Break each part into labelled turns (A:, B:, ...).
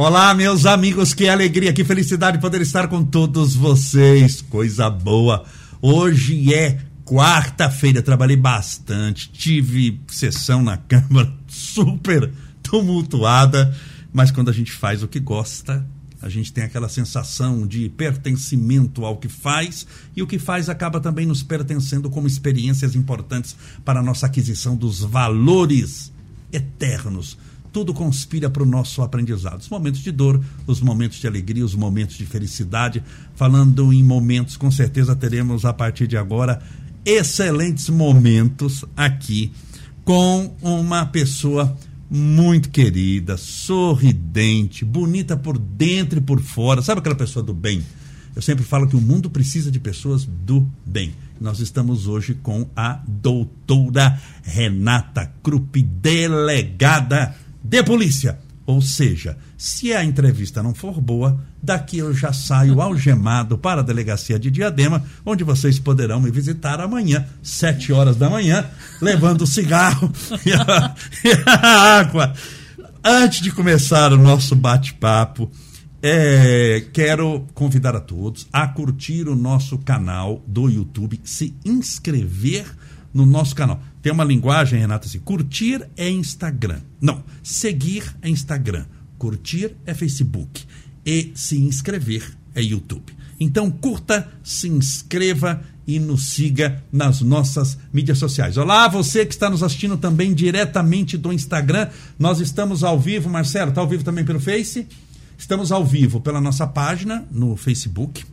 A: Olá, meus amigos, que alegria, que felicidade poder estar com todos vocês. Coisa boa. Hoje é quarta-feira, trabalhei bastante, tive sessão na Câmara super tumultuada, mas quando a gente faz o que gosta, a gente tem aquela sensação de pertencimento ao que faz e o que faz acaba também nos pertencendo como experiências importantes para a nossa aquisição dos valores eternos tudo conspira para o nosso aprendizado. Os momentos de dor, os momentos de alegria, os momentos de felicidade. Falando em momentos, com certeza teremos a partir de agora excelentes momentos aqui com uma pessoa muito querida, sorridente, bonita por dentro e por fora. Sabe aquela pessoa do bem? Eu sempre falo que o mundo precisa de pessoas do bem. Nós estamos hoje com a doutora Renata Krupp, delegada de polícia. Ou seja, se a entrevista não for boa, daqui eu já saio algemado para a delegacia de Diadema, onde vocês poderão me visitar amanhã, sete horas da manhã, levando o cigarro e a, e a água. Antes de começar o nosso bate-papo, é, quero convidar a todos a curtir o nosso canal do YouTube, se inscrever no nosso canal. Tem uma linguagem, Renata, assim: curtir é Instagram. Não, seguir é Instagram. Curtir é Facebook. E se inscrever é YouTube. Então curta, se inscreva e nos siga nas nossas mídias sociais. Olá, você que está nos assistindo também diretamente do Instagram. Nós estamos ao vivo, Marcelo, está ao vivo também pelo Face? Estamos ao vivo pela nossa página no Facebook,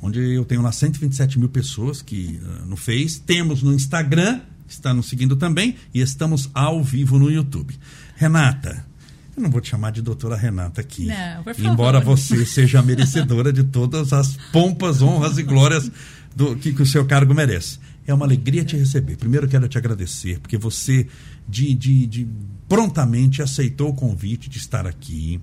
A: onde eu tenho lá 127 mil pessoas que uh, no Face. Temos no Instagram, está nos seguindo também, e estamos ao vivo no YouTube. Renata, eu não vou te chamar de doutora Renata aqui.
B: Não, por favor.
A: Embora você seja merecedora de todas as pompas, honras e glórias do que, que o seu cargo merece. É uma alegria te receber. Primeiro quero te agradecer, porque você de, de, de prontamente aceitou o convite de estar aqui.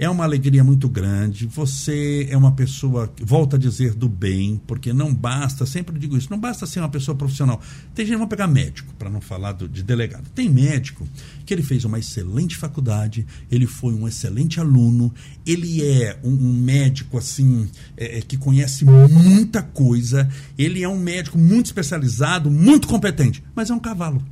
A: É uma alegria muito grande. Você é uma pessoa, volta a dizer, do bem, porque não basta, sempre digo isso, não basta ser uma pessoa profissional. Tem gente, vamos pegar médico, para não falar do, de delegado. Tem médico que ele fez uma excelente faculdade, ele foi um excelente aluno, ele é um, um médico, assim, é, é que conhece muita coisa, ele é um médico muito especializado, muito competente, mas é um cavalo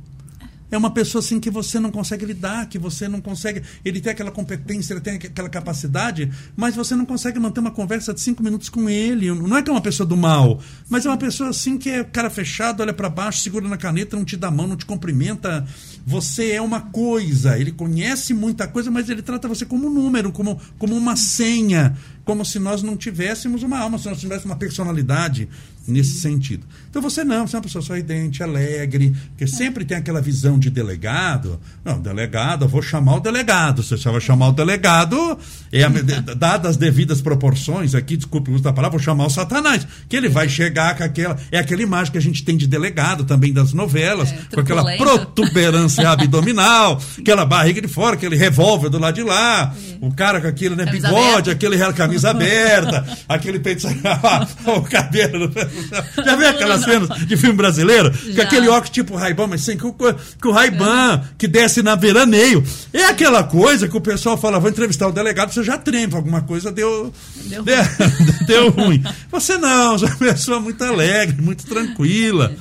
A: é uma pessoa assim que você não consegue lidar, que você não consegue. Ele tem aquela competência, ele tem aquela capacidade, mas você não consegue manter uma conversa de cinco minutos com ele. Não é que é uma pessoa do mal, mas é uma pessoa assim que é cara fechado, olha para baixo, segura na caneta, não te dá mão, não te cumprimenta. Você é uma coisa. Ele conhece muita coisa, mas ele trata você como um número, como, como uma senha, como se nós não tivéssemos uma alma, se nós tivéssemos uma personalidade nesse sentido. Então você não, você é uma pessoa sorridente, alegre, que sempre tem aquela visão de delegado. Não, delegado, eu vou chamar o delegado. Se você vai chamar o delegado, é a, dadas as devidas proporções, aqui, desculpe o uso da palavra, vou chamar o Satanás. Que ele vai chegar com aquela. É aquela imagem que a gente tem de delegado também das novelas, é, com aquela protuberância abdominal, aquela barriga de fora, aquele revólver do lado de lá, é. o cara com aquele né, bigode, aquele camisa aberta, aquele peito. o cabelo. Já viu aquelas cenas de filme brasileiro? Já. Com aquele óculos tipo Raiban, mas sem que o, que o Raiban que desce na veraneio. É aquela coisa que o pessoal fala, vou entrevistar o delegado, você já treme, alguma coisa deu, deu, deu, deu ruim. Você não, você é uma pessoa muito alegre, muito tranquila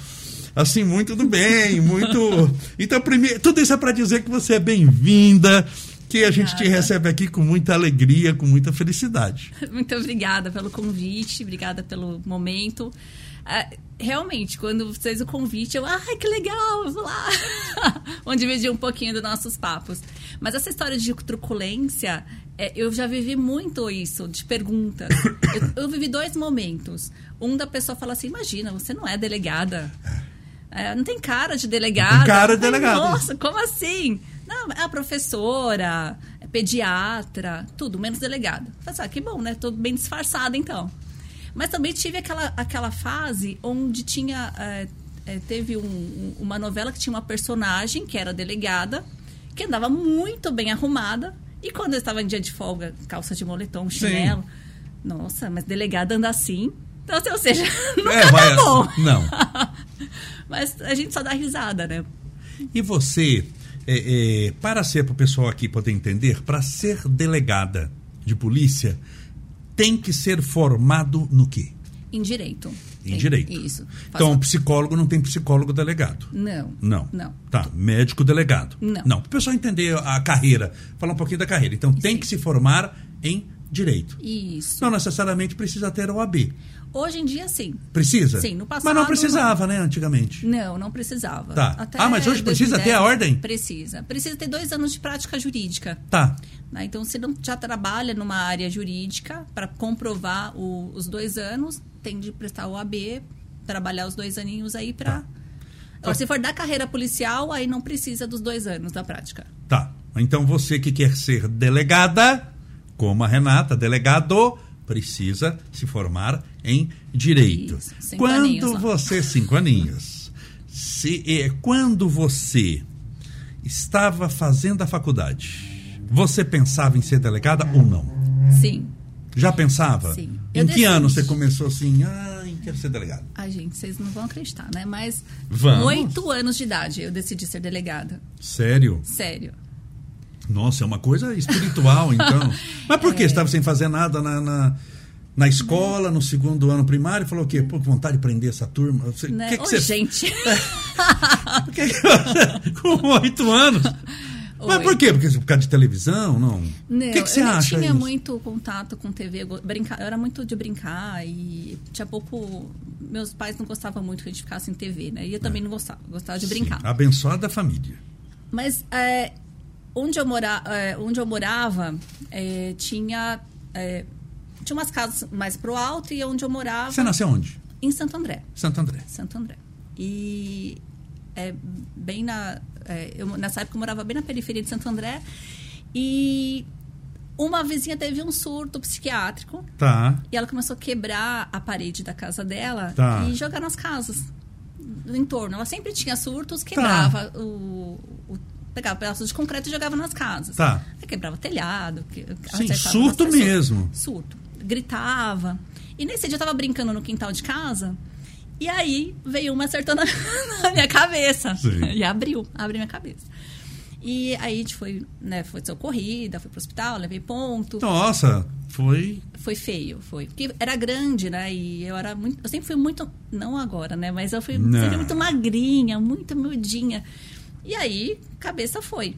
A: assim, muito do bem, muito. Então, primeiro, tudo isso é para dizer que você é bem-vinda, que a gente te recebe aqui com muita alegria, com muita felicidade.
B: Muito obrigada pelo convite, obrigada pelo momento. Uh, realmente, quando vocês o convite, eu, ai, que legal, vou lá. Onde dividir um pouquinho dos nossos papos. Mas essa história de truculência, é, eu já vivi muito isso, de perguntas. eu, eu, vivi dois momentos. Um da pessoa fala assim: imagina, você não é delegada. É, não tem cara de delegada. Não
A: tem cara de delegada.
B: Nossa, como assim? Não, é a professora, é pediatra, tudo, menos delegado. Falei, ah, que bom, né? Tô bem disfarçada então. Mas também tive aquela, aquela fase onde tinha. É, é, teve um, uma novela que tinha uma personagem que era delegada, que andava muito bem arrumada. E quando eu estava em dia de folga, calça de moletom, chinelo. Sim. Nossa, mas delegada anda assim. Então, assim, ou seja, nunca é, vai, tá bom.
A: Não.
B: mas a gente só dá risada, né?
A: E você É, é, para ser, para o pessoal aqui poder entender, para ser delegada de polícia, tem que ser formado no quê?
B: Em direito.
A: Em direito.
B: Isso.
A: Então,
B: Faço-
A: psicólogo não tem psicólogo delegado.
B: Não.
A: Não.
B: Não.
A: Tá, médico delegado.
B: Não.
A: Não, para o pessoal entender a carreira, falar um pouquinho da carreira. Então, tem que se formar em direito.
B: Isso.
A: Não necessariamente precisa ter OAB.
B: Hoje em dia, sim.
A: Precisa?
B: Sim, no
A: Mas
B: passado,
A: não precisava, né, antigamente.
B: Não, não precisava.
A: Tá. Ah, mas hoje precisa ter a ordem?
B: Precisa. Precisa ter dois anos de prática jurídica.
A: Tá.
B: né? Então, se não já trabalha numa área jurídica, para comprovar o- os dois anos, tem de prestar o AB, trabalhar os dois aninhos aí para.
A: Tá.
B: Se for da carreira policial, aí não precisa dos dois anos da prática.
A: Tá. Então você que quer ser delegada, como a Renata, delegado, precisa se formar em direito.
B: Isso, cinco
A: quando
B: aninhos
A: você cinco aninhos. Se é, quando você estava fazendo a faculdade, você pensava em ser delegada ou não?
B: Sim.
A: Já pensava?
B: Sim.
A: Em
B: Eu
A: que ano
B: decidi.
A: você começou assim? Ai, quero ser delegada.
B: Ai, gente, vocês não vão acreditar, né? Mas
A: Vamos.
B: com oito anos de idade eu decidi ser delegada.
A: Sério?
B: Sério.
A: Nossa, é uma coisa espiritual, então. Mas por que? Você estava sem fazer nada na, na, na escola, no segundo ano primário, e falou o quê? Pô, que vontade de prender essa turma.
B: Né?
A: que que
B: Ô,
A: você...
B: gente.
A: por que que você- Com oito anos? Mas
B: Oi.
A: por quê? Porque por causa de televisão? Não.
B: Não,
A: o que, que você
B: eu
A: acha
B: tinha
A: isso?
B: muito contato com TV. eu go- Brinca... Eu era muito de brincar e tinha pouco. Meus pais não gostavam muito que a gente ficasse em TV, né? E eu também não gostava. Gostava de brincar.
A: É. Sim, abençoada família.
B: Mas é, onde, eu mora, é, onde eu morava, é, tinha, é, tinha umas casas mais pro alto e onde eu morava.
A: Você nasceu onde?
B: Em Santo André.
A: Santo André.
B: Santo André. E é bem na. eu, nessa época eu morava bem na periferia de Santo André. E uma vizinha teve um surto psiquiátrico.
A: Tá.
B: E ela começou a quebrar a parede da casa dela
A: Tá.
B: e jogar nas casas do entorno. Ela sempre tinha surtos, quebrava o, o- pegava pedaços de concreto e jogava nas casas.
A: Tá.
B: Aí quebrava telhado. Que,
A: Sim, surto
B: pessoas.
A: mesmo.
B: Surto. Gritava. E nesse dia eu tava brincando no quintal de casa. E aí veio uma acertando na minha cabeça.
A: Sim.
B: E abriu, abriu minha cabeça. E aí a gente foi, né, foi socorrida, foi pro hospital, levei ponto.
A: Nossa, foi.
B: Foi feio, foi. Porque era grande, né? E eu era muito. Eu sempre fui muito. Não agora, né? Mas eu fui
A: Não.
B: sempre muito magrinha, muito miudinha. E aí, cabeça foi.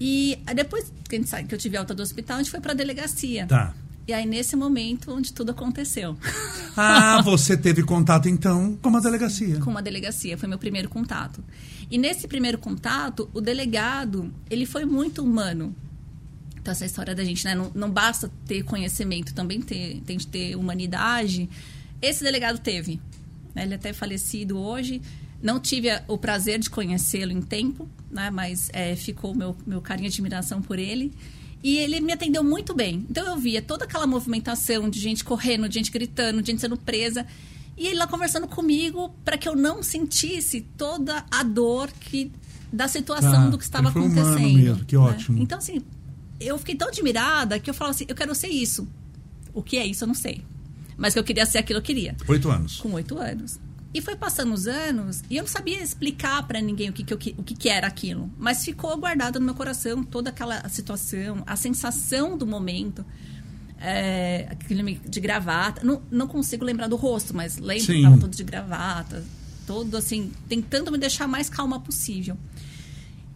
B: E depois que, a sabe, que eu tive alta do hospital, a gente foi pra delegacia.
A: Tá.
B: E aí, nesse momento, onde tudo aconteceu.
A: Ah, você teve contato então com uma delegacia.
B: com uma delegacia, foi meu primeiro contato. E nesse primeiro contato, o delegado, ele foi muito humano. Então, essa história da gente, né? Não, não basta ter conhecimento, também ter, tem de ter humanidade. Esse delegado teve. né, Ele é até falecido hoje. Não tive o prazer de conhecê-lo em tempo, né? Mas é, ficou meu, meu carinho e admiração por ele. E ele me atendeu muito bem. Então eu via toda aquela movimentação de gente correndo, de gente gritando, de gente sendo presa. E ele lá conversando comigo para que eu não sentisse toda a dor que da situação
A: Tá,
B: do que estava
A: ele foi
B: acontecendo.
A: mesmo, que
B: né?
A: ótimo.
B: Então, assim, eu fiquei tão admirada que eu falava assim, eu quero ser isso. O que é isso, eu não sei. Mas que eu queria ser aquilo, eu queria.
A: Oito anos.
B: Com oito anos. E foi passando os anos e eu não sabia explicar para ninguém o que, que, eu que- o que, que era aquilo. Mas ficou guardado no meu coração toda aquela situação, a sensação do momento. É, aquele de gravata. Não, não consigo lembrar do rosto, mas lembro que
A: Sim.
B: estava todo de gravata. Todo assim, tentando me deixar mais calma possível.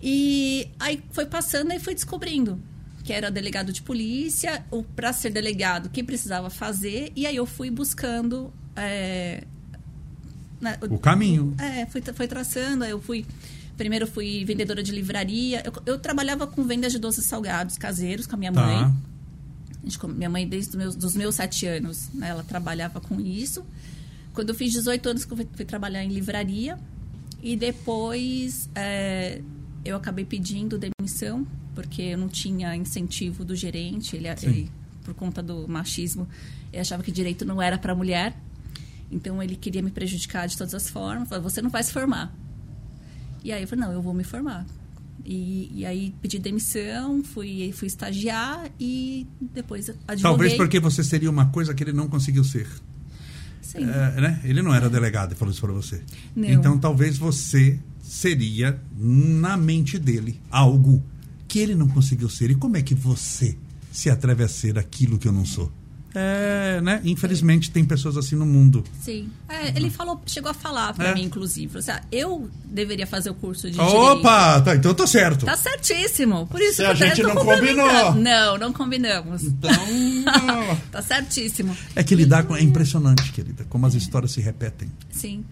B: E aí foi passando e fui descobrindo que era delegado de polícia, ou para ser delegado, o que precisava fazer, e aí eu fui buscando. é, né,
A: O caminho.
B: É, fui, foi traçando, eu fui. Primeiro fui vendedora de livraria. Eu, eu trabalhava com vendas de doces salgados caseiros com a minha mãe.
A: Tá.
B: A gente come- minha mãe, desde os meus, dos meus sete anos, né, ela trabalhava com isso. Quando eu fiz 18 anos, fui, fui trabalhar em livraria. E depois é, eu acabei pedindo demissão, porque eu não tinha incentivo do gerente. Ele, ele, por conta do machismo, ele achava que direito não era para mulher. Então ele queria me prejudicar de todas as formas. Falou, você não vai se formar. E aí eu falei, não, eu vou me formar. E, e aí pedi demissão, fui, fui estagiar e depois advoguei.
A: Talvez porque você seria uma coisa que ele não conseguiu ser.
B: Sim.
A: É, né? Ele não era delegado e falou isso para você.
B: Não.
A: Então talvez você seria, na mente dele, algo que ele não conseguiu ser. E como é que você se atreve a ser aquilo que eu não sou? É, né? Infelizmente tem pessoas assim no mundo.
B: Sim. É, ele falou, chegou a falar pra
A: É.
B: mim, inclusive. Falou assim, ah, eu deveria fazer o curso de
A: Opa, tá, então eu tô certo.
B: direito. Tá certíssimo. Por isso
A: Se
B: que
A: a
B: eu
A: gente não combinou.
B: Não, não combinamos.
A: Então,
B: tá certíssimo.
A: é que lidar com é impressionante, querida, como as histórias se repetem.
B: Sim,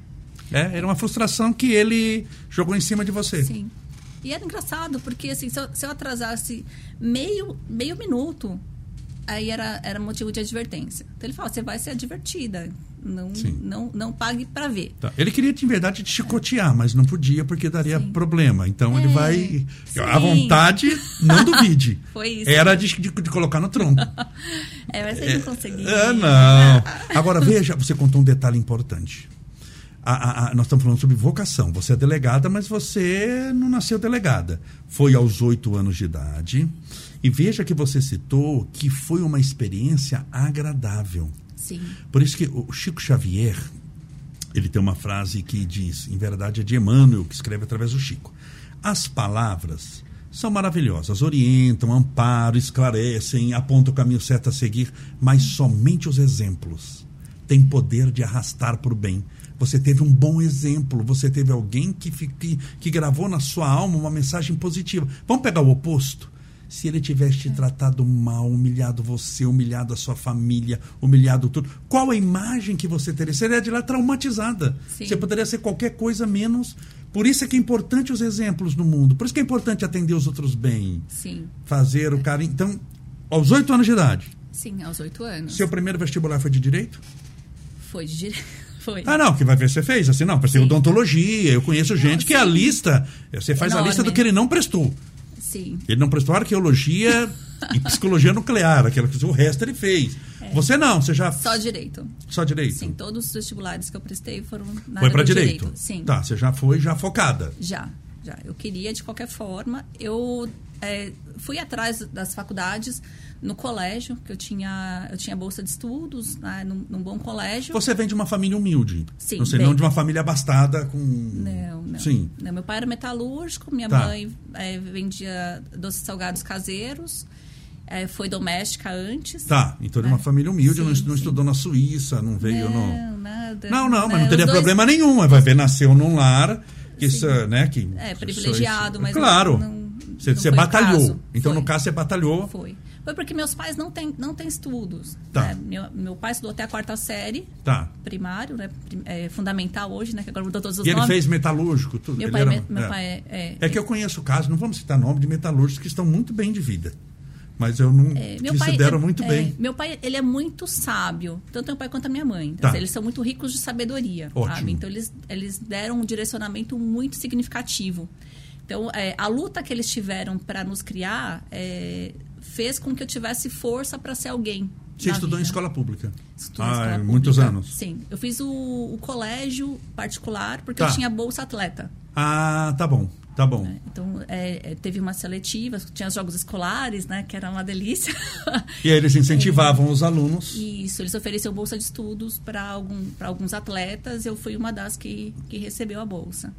A: É, era uma frustração que ele jogou em cima de você.
B: sim. E era engraçado, porque assim, se eu, se eu atrasasse meio, meio minuto, aí era, era motivo de advertência. Então ele fala, você vai ser advertida. Não,
A: Sim.
B: não, não pague pra ver.
A: Tá. Ele queria, de verdade, te chicotear, mas não podia porque daria
B: Sim.
A: problema. Então ele
B: É,
A: vai.
B: sim.
A: À vontade, não duvide.
B: Foi isso.
A: Era de, de- de colocar no tronco.
B: É, mas ele não conseguia.
A: Ah, não. Agora, veja, você contou um detalhe importante. A- a- a- nós estamos falando sobre vocação. Você é delegada, mas você não nasceu delegada. Foi aos oito anos de idade. E veja que você citou que foi uma experiência agradável.
B: Sim.
A: Por isso que o Chico Xavier, ele tem uma frase que diz, em verdade é de Emmanuel, que escreve através do Chico. As palavras são maravilhosas, orientam, amparam, esclarecem, apontam o caminho certo a seguir, mas somente os exemplos têm poder de arrastar para o bem. Você teve um bom exemplo, você teve alguém que, que, que gravou na sua alma uma mensagem positiva. Vamos pegar o oposto? Se ele tivesse te tratado mal, humilhado você, humilhado a sua família, humilhado tudo, qual a imagem que você teria? Você seria de lá traumatizada.
B: Sim.
A: Você poderia ser qualquer coisa menos. Por isso é que é importante os exemplos no mundo. Por isso que é importante atender os outros bem.
B: Sim.
A: Fazer o cara. Então, aos oito anos de idade,
B: Sim, aos oito anos.
A: seu primeiro vestibular foi de direito?
B: Foi de dire- Foi.
A: Ah, não, que vai ver se você fez. Assim, não, para ser
B: Sim.
A: odontologia. Eu conheço gente que a
B: sim.
A: lista. Você faz a
B: Enorme.
A: lista do que ele não prestou.
B: Sim.
A: Ele não prestou arqueologia e psicologia nuclear, aquela que o resto ele fez. Você não, você já.
B: É. Só direito.
A: Só direito.
B: Sim, todos os vestibulares que eu prestei foram na
A: Foi para
B: do
A: direito.
B: Sim.
A: Tá, você já foi já focada.
B: Já, já. Eu queria de qualquer forma. Eu é, fui atrás das faculdades no colégio, que eu tinha, eu tinha bolsa de estudos, né, num, num bom colégio.
A: Você vem de uma família humilde.
B: Sim,
A: Não sei,
B: bem.
A: não de uma família abastada com.
B: Não, não.
A: Sim.
B: Não, meu pai era metalúrgico, minha
A: Tá.
B: mãe é, vendia doces salgados caseiros, é, foi doméstica antes.
A: Tá, então de uma
B: É.
A: família humilde, não,
B: Sim,
A: não
B: sim.
A: estudou na Suíça, não veio no.
B: Não, nada.
A: Não, não, mas
B: Né,
A: não teria
B: dois-
A: problema nenhum. Vai ver, nasceu num lar que, isso, né, que
B: É, privilegiado, mas
A: Claro.
B: não- não-
A: você
B: não
A: você batalhou.
B: caso.
A: Então,
B: Foi.
A: no caso, você batalhou.
B: Foi. Foi porque meus pais não têm não têm estudos.
A: Tá.
B: né? Meu, meu pai estudou até a quarta série,
A: Tá.
B: primário, né? É, fundamental hoje, né? Que agora mudou todos os
A: E ele
B: nomes.
A: fez metalúrgico, tudo.
B: Meu
A: Ele
B: pai,
A: era-
B: é me- meu
A: é.
B: pai é, é-
A: É que eu conheço casos, não vamos citar nome de metalúrgicos que estão muito bem de vida. Mas eu não
B: é, meu pai
A: deram
B: é-
A: muito
B: é,
A: bem.
B: Meu pai, ele é muito sábio, tanto meu pai quanto a minha mãe.
A: Tá.
B: Eles são muito ricos de sabedoria? Então eles, eles deram um direcionamento muito significativo. Então é, a luta que eles tiveram para nos criar é, fez com que eu tivesse força para ser alguém.
A: Você estudou em
B: vida.
A: escola pública?
B: Estudei em
A: ah,
B: escola
A: muitos
B: pública.
A: anos.
B: Sim. Eu fiz o, o colégio particular porque
A: Tá.
B: eu tinha bolsa atleta.
A: Ah, tá bom, tá bom.
B: né? Então, é, é, teve uma seletiva, tinha os jogos escolares, né? Que era uma delícia.
A: E aí eles incentivavam os alunos.
B: Isso, eles ofereciam bolsa de estudos para algum, pra alguns atletas. Eu fui uma das que, que recebeu a bolsa.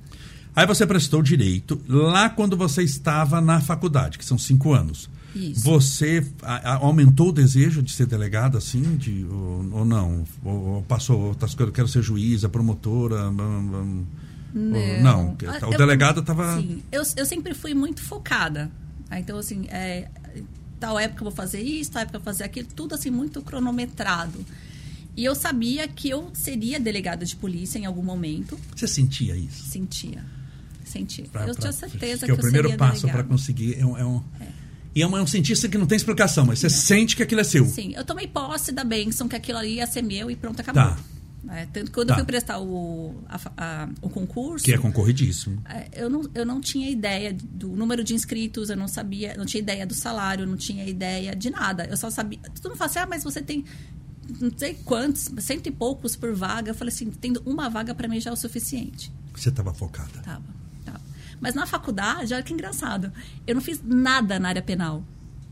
A: Aí você prestou direito lá quando você estava na faculdade, que são cinco anos.
B: Isso.
A: Você a- a- aumentou o desejo de ser delegada, assim, de, ou, ou não? Ou, ou passou outras coisas, eu quero ser juíza, promotora. não, que-
B: Ah,
A: o
B: eu-
A: delegado estava.
B: Sim, eu, eu sempre fui muito focada. Ah, Então, assim, é, tal época eu vou fazer isso, tal época eu vou fazer aquilo, tudo assim, muito cronometrado. E eu sabia que eu seria delegada de polícia em algum momento.
A: Você sentia isso?
B: Sentia. Sentia.
A: Pra-
B: eu
A: pra-
B: tinha certeza
A: que
B: que,
A: é o primeiro passo para conseguir. É um, é um- E é um, é um cientista que não tem explicação, mas você sente que aquilo é seu.
B: Sim, eu tomei posse da bênção que aquilo ali ia ser meu e pronto, acabou.
A: Tá.
B: É, tanto quando
A: Tá.
B: eu fui prestar o, a a- o concurso,
A: Que é concorridíssimo.
B: é, eu, não, eu não tinha ideia do número de inscritos, eu não sabia, não tinha ideia do salário, não tinha ideia de nada. Eu só sabia. Todo mundo fala assim, ah, mas você tem não sei quantos, cento e poucos por vaga. Eu falei assim, tendo uma vaga para mim já é o suficiente.
A: Você estava focada.
B: Tava. Mas na faculdade, olha que engraçado. Eu não fiz nada na área penal.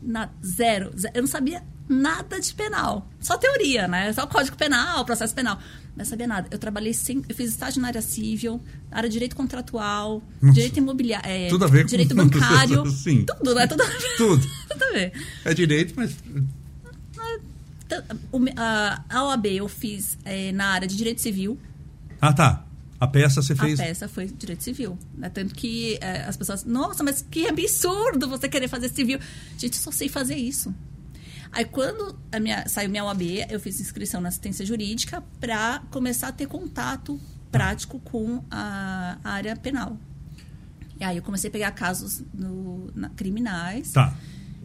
B: Na, zero, ze- Eu não sabia nada de penal. Só teoria, né? Só código penal, processo penal. Não sabia nada. Eu trabalhei sem. Eu fiz estágio na área civil, na área de direito contratual,
A: Nossa.
B: direito imobiliário. É,
A: Tudo a ver com-
B: Direito bancário.
A: Sim.
B: Tudo, né? Tudo a ver.
A: Tudo.
B: Tudo a ver.
A: É direito, mas.
B: Então, o me- a, a OAB eu fiz é, na área de direito civil.
A: Ah, tá. A peça você fez.
B: A peça foi direito civil. Né? Tanto que é, as pessoas, nossa, mas que absurdo você querer fazer civil. Gente, eu só sei fazer isso. Aí quando a minha, saiu minha OAB, eu fiz inscrição na assistência jurídica para começar a ter contato prático com a, a área penal. E aí eu comecei a pegar casos no, na- criminais.
A: Tá.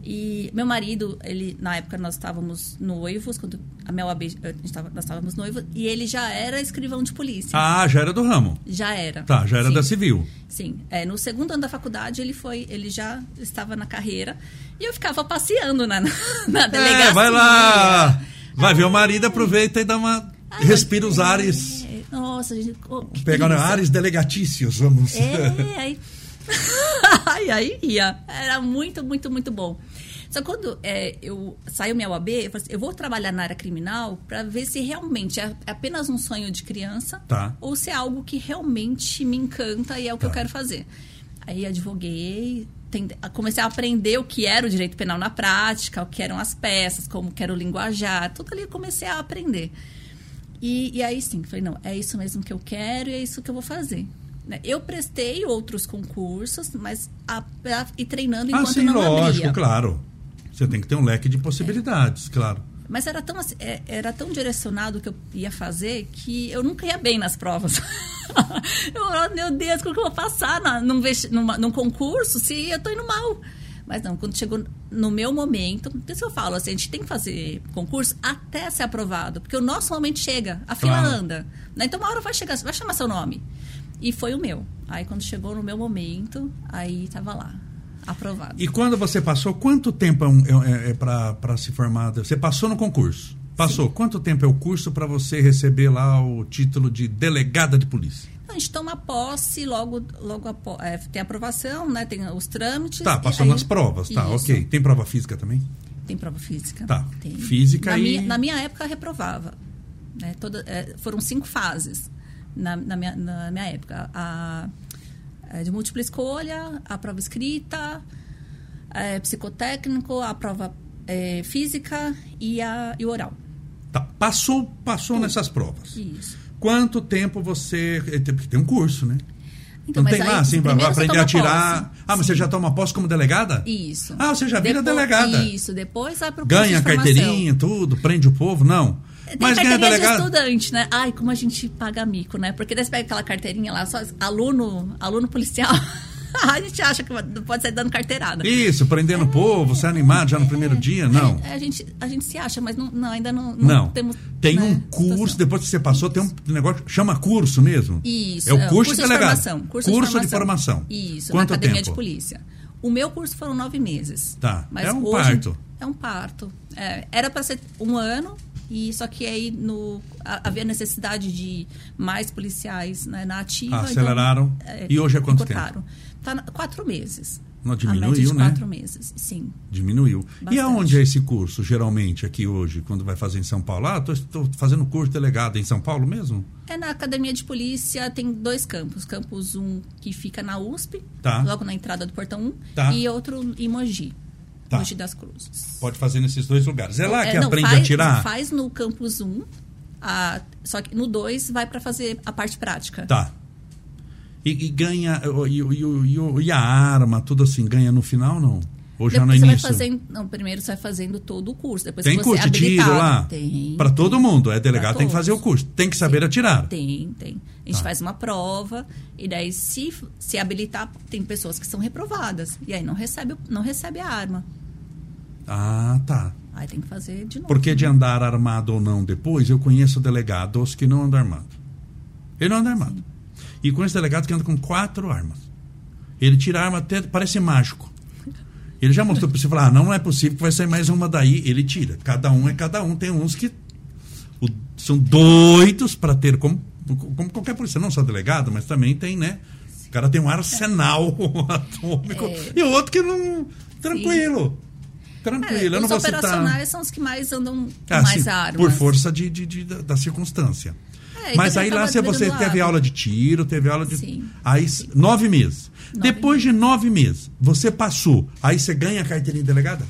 B: E meu marido, ele na época nós estávamos noivos, quando a minha OAB, a gente tava- nós estávamos noivos, e ele já era escrivão de polícia.
A: Ah, já era do ramo.
B: Já era.
A: Tá, já era
B: Sim.
A: da civil.
B: Sim, é, no segundo ano da faculdade ele foi, ele já estava na carreira e eu ficava passeando na, na delegacia.
A: É, vai lá. Vai ver o marido, aproveita e dá uma. Respira os ares.
B: É, nossa, gente, oh, que
A: Pega né, ares delegatícios, vamos.
B: É, aí. aí, aí ia. Era muito, muito, muito bom. Só que quando é, eu saiu minha UAB, eu falei assim, eu vou trabalhar na área criminal para ver se realmente é apenas um sonho de criança
A: Tá.
B: ou se é algo que realmente me encanta e é o que
A: Tá.
B: eu quero fazer. Aí advoguei, comecei a aprender o que era o direito penal na prática, o que eram as peças, como que era o linguajar, tudo ali eu comecei a aprender. E, e aí sim, falei, não, é isso mesmo que eu quero e é isso que eu vou fazer. Né? Eu prestei outros concursos, mas a, a, e treinando
A: Ah,
B: enquanto
A: sim,
B: não
A: lógico,
B: abria.
A: claro. Você tem que ter um leque de possibilidades, claro.
B: Mas era tão, é- era tão direcionado o que eu ia fazer que eu nunca ia bem nas provas. eu, oh, meu Deus, como que eu vou passar na, num, numa- num concurso se eu tô indo mal? Mas não, quando chegou no meu momento, por isso eu falo assim, a gente tem que fazer concurso até ser aprovado, porque o nosso momento chega, a fila
A: Claro.
B: anda. Né? Então uma hora vai chegar, vai chamar seu nome. E foi o meu. Aí quando chegou no meu momento, aí tava lá, aprovado.
A: E quando você passou, quanto tempo é, um, é, é para se formar? Você passou no concurso. Passou. Quanto tempo é o curso para você receber lá o título de delegada de polícia?
B: A gente toma posse logo, logo é, tem aprovação, né? Tem os trâmites.
A: Tá, passou
B: aí-
A: nas provas, tá,
B: Isso.
A: ok. Tem prova física também?
B: Tem prova física.
A: Tá.
B: Tem.
A: Física
B: na
A: e-
B: Minha, na minha época, reprovava. Né? Toda, é, foram cinco fases na, na minha, na minha época. A, a de múltipla escolha, a prova escrita, é, psicotécnico, a prova é, física e, a, e o oral.
A: Tá. Passou, passou nessas provas.
B: Isso.
A: Quanto tempo você. é, tem- Porque tem um curso, né?
B: Então,
A: não tem lá
B: aí,
A: assim, pra
B: primeiro você
A: aprender a tirar.
B: posse.
A: Ah, mas você
B: Sim.
A: já toma posse como delegada?
B: Isso.
A: Ah, você já vira
B: Depois-
A: delegada.
B: Isso, depois vai pro
A: Ganha carteirinha, tudo, prende o povo? Não.
B: Tem
A: mas
B: carteirinha de
A: delegado.
B: estudante, né? Ai, como a gente paga mico, né? Porque daí você pega aquela carteirinha lá, só aluno, aluno policial. a gente acha que pode sair dando carteirada.
A: Isso, prendendo o povo, você é animado já no primeiro dia? Não.
B: É, a, gente, a gente se acha, mas não, não, ainda não,
A: Não.
B: temos.
A: tem
B: né,
A: um curso,
B: situação.
A: depois que você passou, tem um negócio, chama curso mesmo.
B: Isso.
A: É o curso, de
B: de
A: delegado.
B: formação. Curso,
A: de formação.
B: Isso,
A: Quanto
B: na academia
A: tempo?
B: de polícia. O meu curso foram nove meses.
A: Tá.
B: Mas
A: É um
B: hoje,
A: parto.
B: É um parto. É, era para ser um ano, e só que aí no, a- havia necessidade de mais policiais né, na ativa.
A: Ah, aceleraram.
B: Então,
A: E hoje é quanto
B: encurtaram. Tá na, quatro meses.
A: Não,
B: A
A: diminuiu,
B: média de
A: né?
B: quatro meses, sim.
A: Diminuiu. E
B: Bastante.
A: aonde é esse curso, geralmente, aqui hoje, quando vai fazer em São Paulo? Ah, estou fazendo curso de delegado em São Paulo mesmo?
B: É na academia de polícia, tem dois campos. Campus um que fica na USP,
A: Tá.
B: logo na entrada do portão 1,
A: Tá.
B: e outro em Mogi,
A: Tá.
B: Mogi das Cruzes.
A: Pode fazer nesses dois lugares. É lá
B: É,
A: que
B: não,
A: aprende
B: faz,
A: a tirar?
B: Faz no campus 1, a- só que no 2 vai para fazer a parte prática.
A: Tá. E, e ganha. E, e- e- a arma, tudo assim, ganha no final não? Ou já
B: Depois
A: no
B: você vai
A: início?
B: fazendo. Não, primeiro você vai fazendo todo o curso. Depois
A: Tem
B: você
A: curso
B: é
A: de tiro lá?
B: Tem.
A: Para todo mundo. É delegado, tem que fazer o curso. Tem que saber atirar.
B: Tem, tem. A gente
A: Tá.
B: faz uma prova e daí se, se habilitar, tem pessoas que são reprovadas. E aí não recebe, não recebe a arma.
A: Ah, tá.
B: Aí tem que fazer de novo.
A: Porque de andar armado ou não depois, eu conheço delegados que não andam armado. Ele não anda armado. E conheço delegado que anda com quatro armas. Ele tira a arma até, parece mágico. Ele já mostrou para você falar, ah, não é possível que vai sair mais uma daí. Ele tira. Cada um é cada um. Tem uns que o- são doidos para ter, como, como qualquer polícia, não só delegado, mas também tem, né? O cara tem um arsenal atômico.
B: É.
A: E outro que não. Tranquilo. Tranquilo.
B: É,
A: eu não
B: os
A: vou citar.
B: operacionais são os que mais andam com
A: Ah,
B: mais
A: sim,
B: armas.
A: Por força de, de- de- da, da circunstância.
B: É,
A: Mas aí lá
B: acaba
A: você, teve aula de tiro, teve aula de.
B: Sim.
A: Aí, s- nove meses.
B: Nove
A: Depois de nove meses, você passou. Aí você ganha a carteirinha de delegada?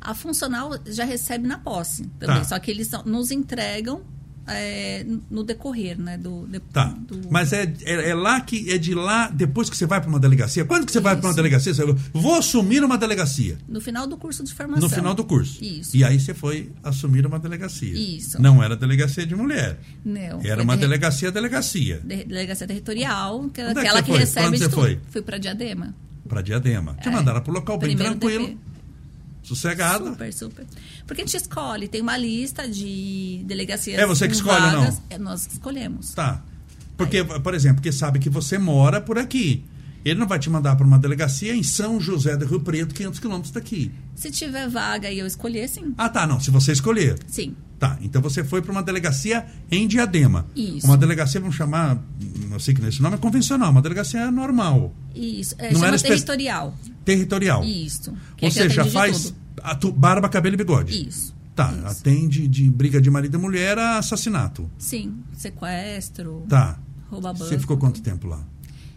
B: A funcional já recebe na posse também,
A: Tá.
B: só que eles nos entregam é, no decorrer, né? Do, de-
A: Tá.
B: do-
A: Mas é, é, é lá que é de lá, depois que você vai para uma delegacia. Quando que você vai para uma
B: Isso.
A: delegacia? Você vou assumir uma delegacia.
B: No final do curso de formação.
A: No final do curso.
B: Isso.
A: E aí você foi assumir uma delegacia.
B: Isso.
A: Não era delegacia de mulher.
B: Não.
A: Era uma
B: de-
A: delegacia delegacia.
B: de- Delegacia territorial, que é
A: é que
B: aquela que?
A: Pra
B: recebe de
A: você foi?
B: Fui pra Diadema.
A: Para Diadema. Te
B: É.
A: mandaram para o local bem
B: Primeiro
A: tranquilo,
B: DP.
A: Sossegado.
B: Super, super. Porque a gente escolhe, tem uma lista de delegacias.
A: É você que escolhe ou não?
B: vagas. É, nós que escolhemos.
A: Tá. Porque, por exemplo, porque sabe que você mora por aqui. Ele não vai te mandar para uma delegacia em São José do Rio Preto, 500 quilômetros daqui.
B: Se tiver vaga e eu escolher, sim.
A: Ah, tá, não. Se você escolher.
B: Sim.
A: Tá, então você foi para uma delegacia em Diadema.
B: Isso.
A: Uma delegacia, vamos chamar, não sei que esse nome é convencional, uma delegacia normal,
B: Isso. É,
A: Não
B: chama
A: era
B: territorial.
A: territorial.
B: Isso.
A: Ou
B: é
A: seja, faz atu- barba, cabelo e bigode.
B: Isso.
A: Tá,
B: Isso.
A: atende de briga de marido e mulher a assassinato.
B: Sim. Sequestro.
A: Tá.
B: Rouba banco.
A: Você ficou quanto tempo lá?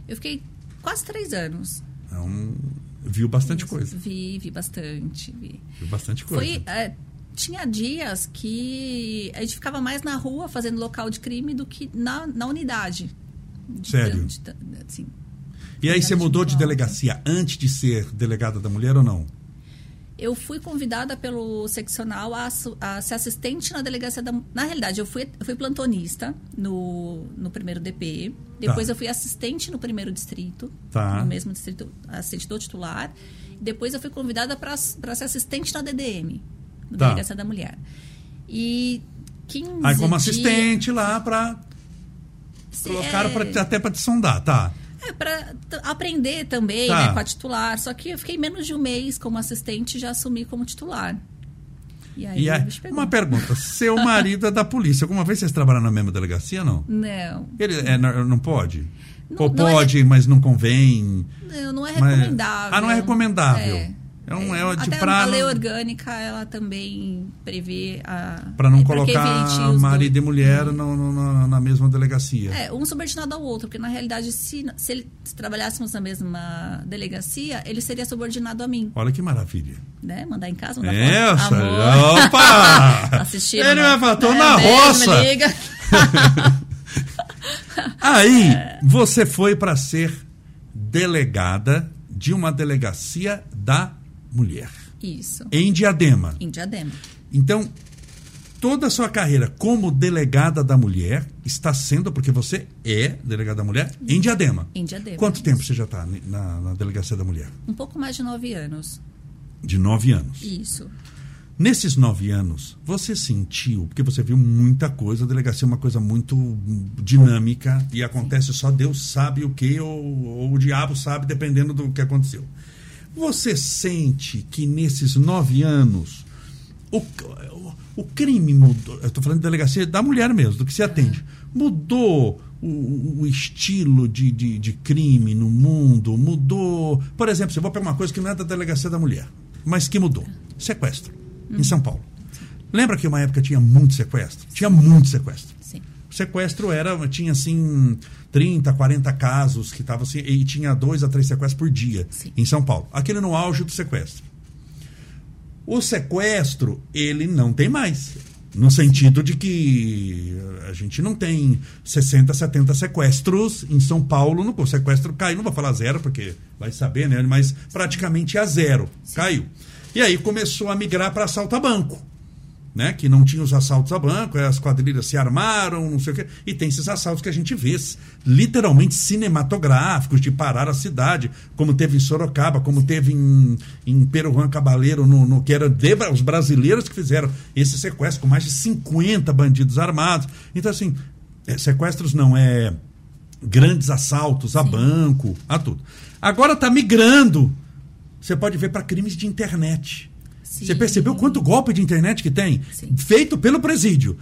B: Eu fiquei quase três anos.
A: Então, viu bastante
B: Isso.
A: coisa.
B: Vi, vi bastante. Vi.
A: Viu bastante coisa.
B: Foi. é, tinha dias que a gente ficava mais na rua fazendo local de crime do que na, na unidade. De-
A: Sério?
B: de- assim.
A: E aí você mudou de delegacia antes de ser delegada da mulher ou não?
B: Eu fui convidada pelo seccional a, a ser assistente na delegacia da. Na realidade, eu fui, eu fui plantonista no, no primeiro DP. Depois
A: Tá.
B: eu fui assistente no primeiro distrito.
A: Tá.
B: No mesmo distrito, assistente do titular. Depois eu fui convidada para ser assistente na DDM, na
A: Tá.
B: Delegacia da Mulher. E 15
A: Aí como
B: dias-
A: assistente lá pra...
B: Se-
A: Colocaram
B: é,
A: pra, até pra te sondar, tá.
B: É, para aprender também,
A: Tá.
B: né, com a titular. Só que eu fiquei menos de um mês como assistente e já assumi como titular. E aí,
A: E aí,
B: pegou.
A: uma pergunta, seu marido é da polícia, alguma vez vocês trabalharam na mesma delegacia, não?
B: Não,
A: Ele é, não, não pode?
B: Não-
A: Ou
B: não é-
A: pode, mas não convém?
B: não, não é
A: Mas-
B: recomendável.
A: Ah, não é recomendável.
B: É.
A: É um- é de
B: Até
A: pra
B: a lei
A: não-
B: orgânica, ela também prevê a...
A: Pra não
B: é,
A: colocar marido e mulher no- no- na, na mesma delegacia.
B: É, um subordinado ao outro, porque na realidade, se, se, ele- se trabalhássemos na mesma delegacia, ele seria subordinado a mim,
A: Olha que maravilha.
B: né? Mandar em casa, mandar
A: Essa,
B: foto. Amor.
A: opa!
B: Assistir.
A: Ele
B: uma-
A: vai
B: né,
A: na roça.
B: Me liga.
A: Aí,
B: É.
A: você foi para ser delegada de uma delegacia da mulher,
B: Isso.
A: em Diadema.
B: Em Diadema.
A: Então, toda a sua carreira como delegada da mulher está sendo, porque você é delegada da mulher, em Diadema.
B: Em Diadema.
A: Quanto tempo você já está na, na delegacia da mulher?
B: Um pouco mais de nove anos.
A: De nove anos.
B: Isso.
A: Nesses nove anos, você sentiu, porque você viu muita coisa, a delegacia é uma coisa muito dinâmica e acontece só Deus sabe o que ou, ou o diabo sabe, dependendo do que aconteceu. Você sente que nesses nove anos o, o, o crime mudou? Eu estou falando de delegacia da mulher mesmo, do que se atende. Mudou o, o- estilo de, de, de crime no mundo? Mudou. Por exemplo, eu vou pegar uma coisa que não é da delegacia da mulher, mas que mudou: sequestro, em São Paulo. Lembra que uma época tinha muito sequestro? Tinha muito sequestro.
B: Sim.
A: Sequestro era, tinha assim, 30, 40 casos que estavam assim, e tinha dois a três sequestros por dia
B: Sim.
A: em São Paulo. Aquele no auge do sequestro. O sequestro, ele não tem mais. No sentido de que a gente não tem 60, 70 sequestros em São Paulo. No, o sequestro caiu, não vou falar zero, porque vai saber, né? Mas praticamente a zero. Caiu. E aí começou a migrar para assalto a banco né? Que não tinha os assaltos a banco, as quadrilhas se armaram, não sei o quê. E tem esses assaltos que a gente vê, literalmente cinematográficos, de parar a cidade, como teve em Sorocaba, como teve em, em Peruan Cabaleiro, no, no, que era de, os brasileiros que fizeram esse sequestro, com mais de 50 bandidos armados. Então, assim, é, sequestros não é grandes assaltos a banco, a tudo. Agora está migrando. Você pode ver para crimes de internet.
B: Sim.
A: Você percebeu quanto golpe de internet que tem?
B: Sim.
A: Feito pelo presídio.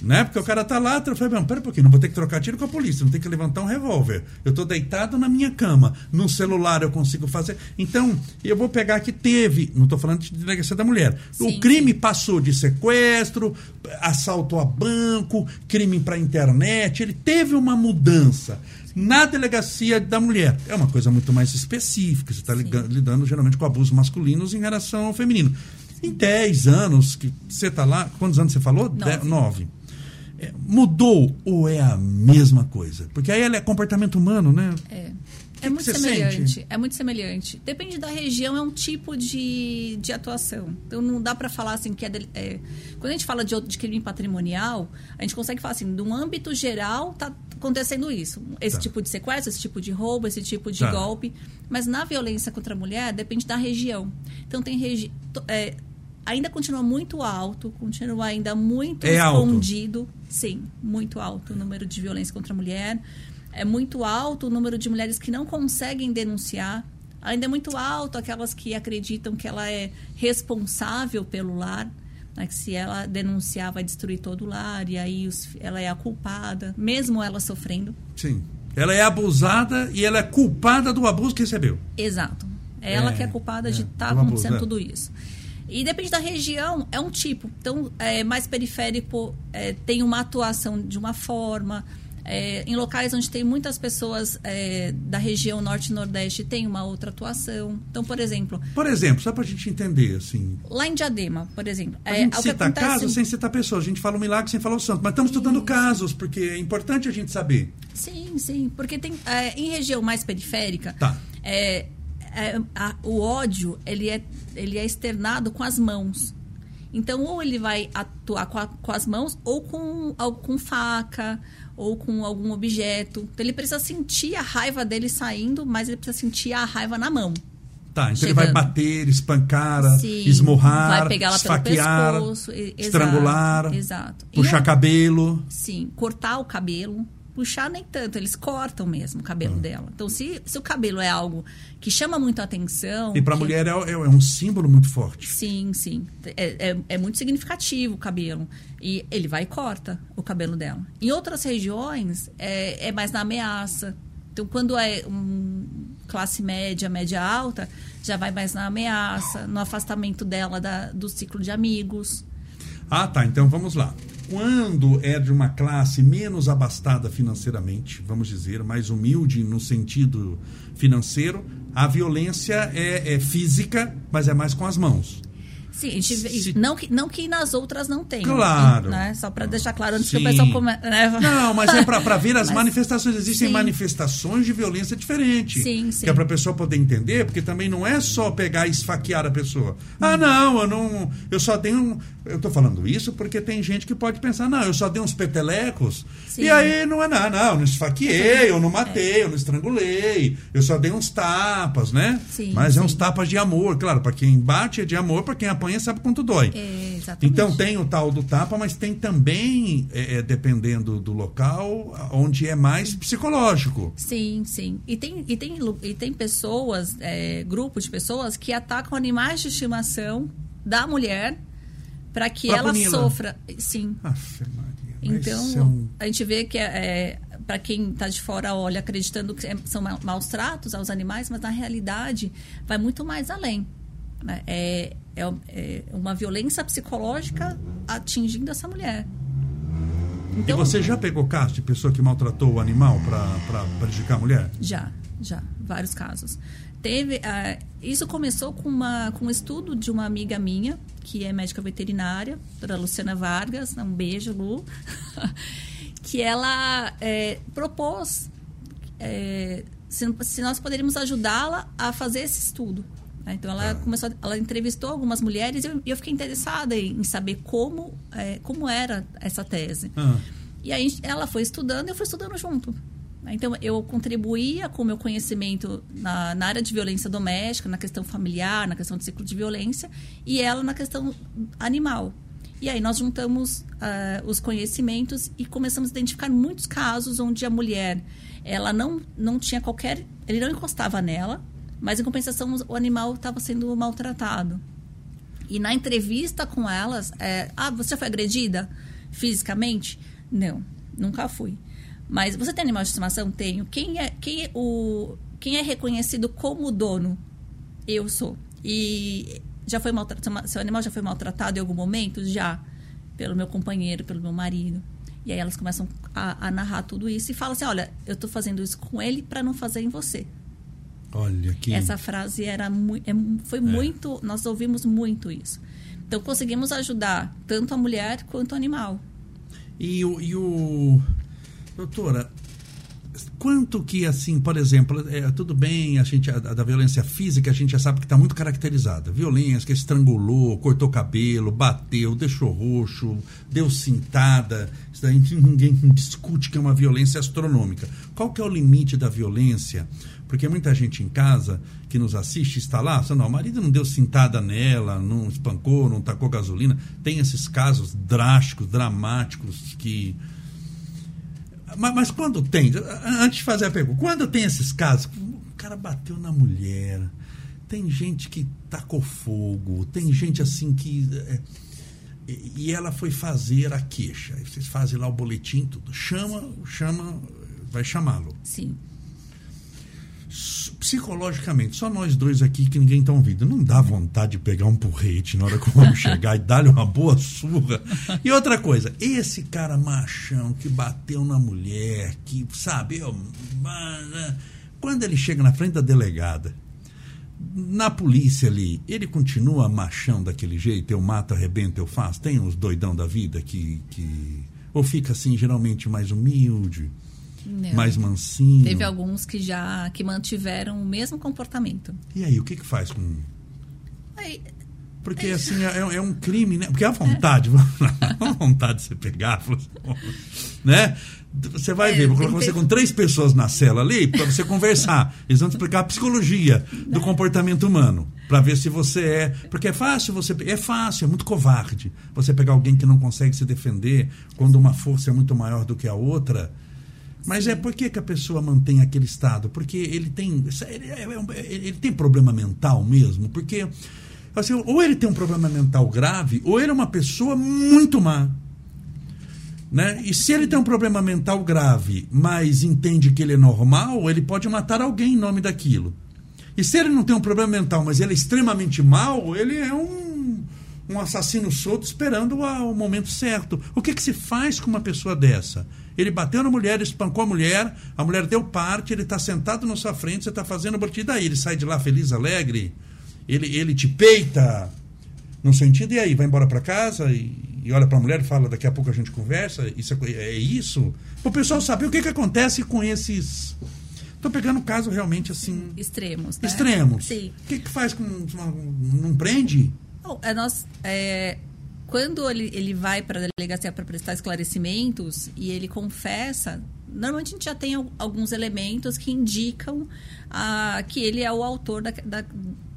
A: Né? Porque o cara tá lá, eu falei, pera um pouquinho, não vou ter que trocar tiro com a polícia, não tem que levantar um revólver. Eu tô deitado na minha cama, no celular eu consigo fazer. Então, eu vou pegar que teve, não tô falando de delegacia da mulher.
B: Sim,
A: o crime
B: sim.
A: passou de sequestro, assalto a banco, crime para internet, ele teve uma mudança. Na delegacia da mulher, é uma coisa muito mais específica, você está lidando geralmente com abusos masculinos em relação ao feminino. Em 10 anos que você está lá, quantos anos você falou?
B: Nove.
A: De- Nove. É, mudou ou é a mesma coisa? Porque aí ela é comportamento humano, né?
B: É.
A: que
B: É muito semelhante.
A: sente?
B: É muito semelhante. Depende da região, é um tipo de, de atuação. Então não dá para falar assim que é, del- é- Quando a gente fala de, outro- de crime patrimonial, a gente consegue falar assim, no âmbito geral tá acontecendo isso. Esse
A: Tá.
B: tipo de sequestro, esse tipo de roubo, esse tipo de
A: Tá.
B: golpe. Mas na violência contra a mulher, depende da região. Então tem regi é, ainda continua muito alto, continua ainda muito
A: É alto.
B: escondido. Sim, muito alto o número de violência contra a mulher. É muito alto o número de mulheres que não conseguem denunciar. Ainda é muito alto aquelas que acreditam que ela é responsável pelo lar. né, que se ela denunciar, vai destruir todo o lar. E aí os- ela é a culpada, mesmo ela sofrendo.
A: Sim. Ela é abusada e ela é culpada do abuso que recebeu.
B: Exato. É ela
A: É,
B: que é culpada
A: é,
B: de estar
A: do abuso,
B: acontecendo
A: é.
B: tudo isso. E depende da região, é um tipo. Então, é, mais periférico é, tem uma atuação de uma forma. É, em locais onde tem muitas pessoas é, da região norte e nordeste tem uma outra atuação. Então, por exemplo,
A: Por exemplo, só pra gente entender, assim.
B: lá em Diadema, por exemplo.
A: A
B: é,
A: gente
B: que
A: cita
B: acontece-
A: casos sem citar pessoas. A gente fala o milagre sem falar o santo. Mas estamos estudando casos, porque é importante a gente saber.
B: Sim, sim. Porque tem, é, em região mais periférica,
A: Tá.
B: é, é, a- o ódio ele é, ele é externado com as mãos. Então, ou ele vai atuar com, a- com as mãos, ou com, com faca, ou com algum objeto. Então, ele precisa sentir a raiva dele saindo, mas ele precisa sentir a raiva na mão.
A: Tá, então ele vai
B: Chegando.
A: bater, espancar,
B: Sim,
A: esmurrar,
B: vai pegar
A: esfaquear,
B: pescoço, exato,
A: estrangular,
B: exato.
A: Puxar cabelo.
B: Sim, cortar o cabelo. Puxar nem tanto, eles cortam mesmo o cabelo
A: Ah.
B: dela. Então, se, se o cabelo é algo que chama muito a atenção.
A: E para a
B: que-
A: mulher é, é- é um símbolo muito forte.
B: Sim, sim. É, é, é muito significativo o cabelo. E ele vai e corta o cabelo dela. Em outras regiões, é, é mais na ameaça. Então, quando é um classe média, média alta, já vai mais na ameaça, no afastamento dela da- do ciclo de amigos.
A: Ah, tá. Então vamos lá. Quando é de uma classe menos abastada financeiramente, vamos dizer, mais humilde no sentido financeiro, a violência é, é física, mas é mais com as mãos.
B: Sim, gente
A: Se-.
B: Não que, não que nas outras não tenham.
A: Claro.
B: Né? Só para deixar claro antes que
A: Sim.
B: o pessoal come... né?
A: Não, mas é para ver as
B: Mas-
A: manifestações. Existem
B: sim.
A: manifestações de violência diferente.
B: Sim, sim.
A: Que é para a pessoa poder entender, porque também não é só pegar e esfaquear a pessoa. Ah, não, eu não. Eu só dei um. Eu estou falando isso porque tem gente que pode pensar, não, eu só dei uns petelecos.
B: Sim.
A: E aí não é nada, não, eu não esfaqueei, eu não matei, eu não estrangulei, eu só dei uns tapas, né?
B: Sim,
A: Mas é uns tapas de amor, claro, para quem bate é de amor, para quem apanha sabe quanto dói.
B: É.
A: Então tem o tal do tapa, mas tem também, é, é, dependendo do local, onde é mais psicológico.
B: Sim, sim. E tem, e tem, e tem pessoas, é, grupo de pessoas que atacam animais de estimação da mulher para que
A: Pra
B: ela
A: puni-la.
B: sofra. Sim.
A: Aff, Maria,
B: Então,
A: é um-
B: a gente vê que é, para quem está de fora olha acreditando que é- são ma- maus tratos aos animais, mas na realidade vai muito mais além. né? É, é, é uma violência psicológica atingindo essa mulher.
A: E você já pegou caso de pessoa que maltratou o animal para prejudicar a mulher?
B: Já, já, vários casos. Teve, ah, isso começou com, uma, com um estudo de uma amiga minha, que é médica veterinária, doutora Luciana Vargas, um beijo, Lu, que ela é, propôs é, se, se nós poderíamos ajudá-la a fazer esse estudo. Né? Então ela começou, a- ela entrevistou algumas mulheres e eu, eu fiquei interessada em, saber como, é, como era essa tese.
A: Ah.
B: E aí ela foi estudando e eu fui estudando junto. Então eu contribuía com o meu conhecimento na, na área de violência doméstica, na questão familiar, na questão de ciclo de violência, e ela na questão animal. E aí nós juntamos ah, os conhecimentos e começamos a identificar muitos casos onde a mulher ela não, não tinha qualquer. Ele não encostava nela, mas em compensação o animal estava sendo maltratado. E na entrevista com elas, é, ah, você foi agredida? fisicamente? Não, nunca fui. Mas você tem animal de estimação? Tenho. Quem é, quem é, o, quem é reconhecido como dono? Eu sou. E já foi maltratado, seu animal já foi maltratado em algum momento? Já. Pelo meu companheiro, pelo meu marido. E aí elas começam a, a narrar tudo isso e falam assim: olha, eu estou fazendo isso com ele para não fazer em você.
A: Olha que.
B: Essa frase era é, foi é. muito. Nós ouvimos muito isso. Então conseguimos ajudar tanto a mulher quanto o animal.
A: E o, e o doutora, quanto que assim, por exemplo, é, tudo bem, a gente a, da violência física a gente já sabe que está muito caracterizada. Violência que estrangulou, cortou cabelo, bateu, deixou roxo, deu cintada. Isso daí ninguém discute que é uma violência astronômica. Qual que é o limite da violência? Porque muita gente em casa que nos assiste está lá, não, o marido não deu cintada nela, não espancou, não tacou gasolina. Tem esses casos drásticos, dramáticos que mas, mas, quando tem, antes de fazer a pergunta, quando tem esses casos, o cara bateu na mulher, tem gente que tacou fogo, tem gente assim que. É, e ela foi fazer a queixa. Vocês fazem lá o boletim, tudo. Chama, chama, vai chamá-lo.
B: Sim
A: psicologicamente, só nós dois aqui que ninguém está ouvindo. Não dá vontade de pegar um porrete na hora que o homem chegar e dar-lhe uma boa surra. E outra coisa, esse cara machão que bateu na mulher, que, sabe, eu, quando ele chega na frente da delegada, na polícia ali, ele continua machão daquele jeito, eu mato, arrebento, eu faço? Tem uns doidão da vida que. que ou fica assim, geralmente mais humilde? Não. mais mansinho.
B: Teve alguns que já que mantiveram o mesmo comportamento.
A: E aí, o que que faz com... Aí, porque assim, é, é, um crime, né? Porque a vontade, é. a vontade de você pegar, né? Você vai é, ver, vou colocar você com três pessoas na cela ali para você conversar. Eles vão te explicar a psicologia do comportamento humano, para ver se você é. Porque é fácil você. É fácil, é muito covarde você pegar alguém que não consegue se defender quando uma força é muito maior do que a outra mas é por que, que a pessoa mantém aquele estado? Porque ele tem, ele, é, é ele tem problema mental mesmo? Porque assim, ou ele tem um problema mental grave, ou ele é uma pessoa muito má. Né? E se ele tem um problema mental grave, mas entende que ele é normal, ele pode matar alguém em nome daquilo. E se ele não tem um problema mental, mas ele é extremamente mal, ele é um, um assassino solto esperando o, momento certo. O que, que se faz com uma pessoa dessa? Ele bateu na mulher, espancou a mulher, a mulher deu parte, ele está sentado na sua frente, você está fazendo a partir daí. Ele sai de lá feliz, alegre, ele, ele te peita, no sentido, e aí, vai embora para casa e, e olha para a mulher e fala, daqui a pouco a gente conversa, isso é, é isso? O pessoal saber o que, que acontece com esses... Estou pegando caso realmente assim...
B: Extremos, né?
A: Extremos.
B: Sim.
A: O que, que faz com... Não prende?
B: Não, é nós... É quando ele, ele vai para a delegacia para prestar esclarecimentos e ele confessa, normalmente a gente já tem alguns elementos que indicam ah, que ele é o autor da, da,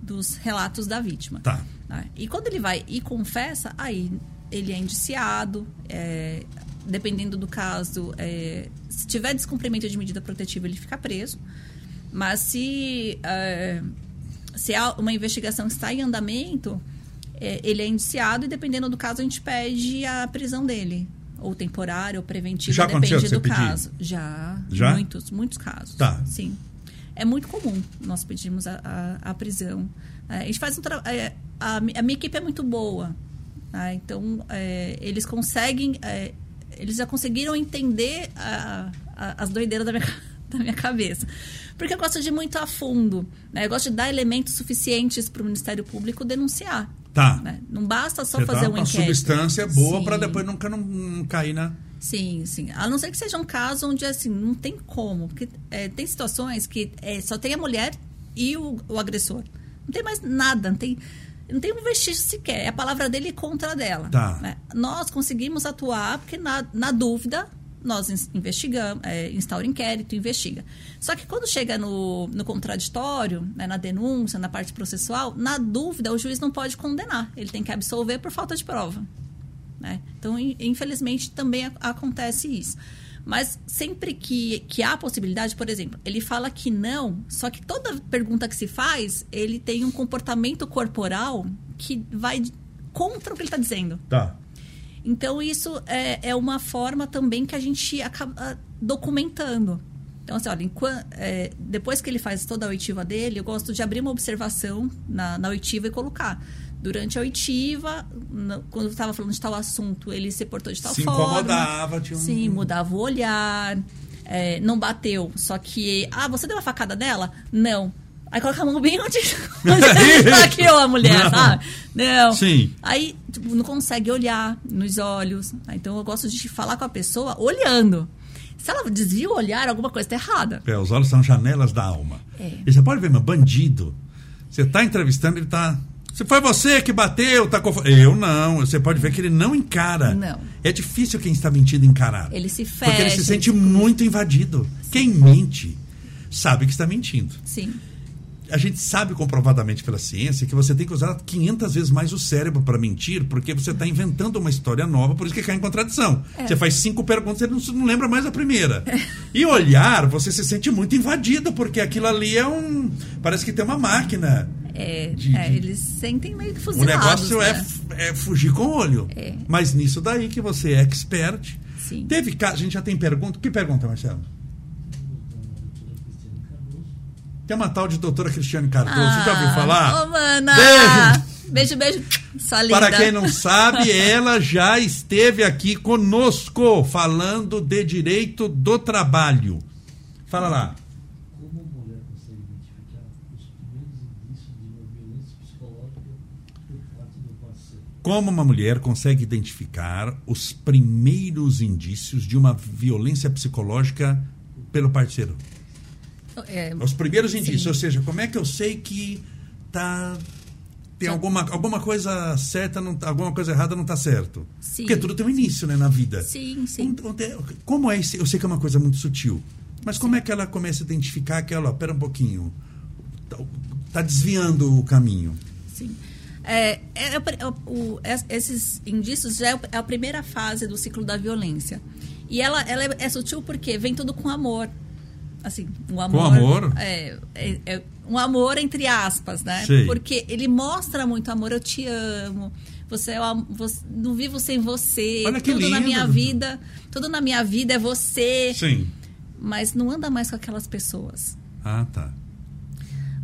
B: dos relatos da vítima.
A: Tá.
B: Né? E quando ele vai e confessa, aí ele é indiciado, é, dependendo do caso, é, se tiver descumprimento de medida protetiva, ele fica preso. Mas se, é, se uma investigação está em andamento, ele é indiciado e dependendo do caso a gente pede a prisão dele ou temporário ou preventivo
A: Já
B: depende do
A: pedir?
B: caso já,
A: Já
B: muitos muitos casos
A: tá
B: sim é muito comum nós pedimos a, a, a prisão é, a gente faz um é, a, a, minha equipe é muito boa tá? então é, eles conseguem é, eles já conseguiram entender as doideiras da minha da minha cabeça. Porque eu gosto de ir muito a fundo. Né? Eu gosto de dar elementos suficientes para o Ministério Público denunciar.
A: Tá.
B: Né? Não basta só Você fazer um uma inquérito.
A: substância boa para depois nunca não, não, cair na.
B: Sim, sim. A não ser que seja um caso onde assim não tem como, porque é, tem situações que é, só tem a mulher e o, o, agressor. Não tem mais nada, não tem, não tem um vestígio sequer. É a palavra dele contra a dela.
A: Tá.
B: Né? Nós conseguimos atuar porque na, na dúvida nós investigamos, é, instaura inquérito, investiga. Só que quando chega no, no contraditório, né, na denúncia, na parte processual, na dúvida, o juiz não pode condenar. Ele tem que absolver por falta de prova. Né? Então, infelizmente, também acontece isso. Mas sempre que, que há possibilidade, por exemplo, ele fala que não, só que toda pergunta que se faz, ele tem um comportamento corporal que vai contra o que ele está dizendo.
A: Tá.
B: Então, isso é, é uma forma também que a gente acaba documentando. Então, assim, olha, enquanto, é, depois que ele faz toda a oitiva dele, eu gosto de abrir uma observação na, na oitiva e colocar. Durante a oitiva, quando eu estava falando de tal assunto, ele se portou de tal
A: Se
B: forma.
A: incomodava, tinha um-
B: Sim, mudava o olhar. é, não bateu. Só que. Ah, você deu uma facada nela? Não. Aí coloca a mão bem onde, onde esfaqueou a mulher,
A: Não.
B: sabe? Não.
A: Sim.
B: Aí tipo, não consegue olhar nos olhos. Então eu gosto de falar com a pessoa olhando. Se ela desvia o olhar, alguma coisa está errada.
A: É, os olhos são janelas da alma.
B: É.
A: E você pode ver, mas bandido, você está entrevistando, ele está. Se foi você que bateu, tá confu- Eu não. Você pode ver que ele não encara.
B: Não.
A: É difícil quem está mentindo encarar.
B: Ele se
A: Porque ele se
B: fecha,
A: sente
B: ele
A: muito invadido. Quem mente sabe que está mentindo.
B: Sim.
A: A gente sabe comprovadamente pela ciência que você tem que usar 500 vezes mais o cérebro para mentir, porque você está inventando uma história nova, por isso que cai em contradição.
B: É.
A: Você faz cinco perguntas e não, não lembra mais a primeira. E olhar, você se sente muito invadido, porque aquilo ali é um. Parece que tem uma máquina.
B: É,
A: De-
B: é, eles sentem meio que
A: O
B: fuzilados.
A: negócio é,
B: né?
A: f- é fugir com o olho.
B: É.
A: Mas nisso daí que você é expert.
B: Sim.
A: Teve caso, a gente já tem pergunta. Que pergunta, Marcelo? Tem uma tal de doutora Cristiane Cardoso. Você já ouviu falar?
B: Ah, Ô, mana!
A: Beijo.
B: Beijo, beijo. Sua linda.
A: Para quem não sabe, ela já esteve aqui conosco falando de direito do trabalho. Fala lá.
C: Como a mulher consegue identificar os primeiros indícios de uma violência psicológica por parte do parceiro?
A: Como uma mulher consegue identificar os primeiros indícios de uma violência psicológica pelo parceiro?
B: É,
A: Os primeiros
B: Sim.
A: indícios, ou seja, como é que eu sei que tá tem
B: Tá.
A: alguma, alguma coisa certa, não, tá- alguma coisa errada não está certo?
B: Sim.
A: Porque tudo tem um início, né, na vida.
B: Sim, sim.
A: É- Como é esse? Eu sei que é uma coisa muito sutil, mas como é que ela começa a identificar que ela, pera um pouquinho, tá, tá desviando o caminho?
B: Sim. É, é, é o- o- es- esses indícios já é é a primeira fase do ciclo da violência. E ela, ela é, é sutil porque vem tudo com amor. Assim, um amor.
A: amor?
B: É, é- é um amor entre aspas, né?
A: Sei.
B: Porque ele mostra muito amor. Eu te amo. Você, é o você- não vivo sem você.
A: Olha que
B: tudo na
A: lindo.
B: minha vida, tudo na minha vida é você.
A: Sim.
B: Mas não anda mais com aquelas pessoas.
A: Ah, tá.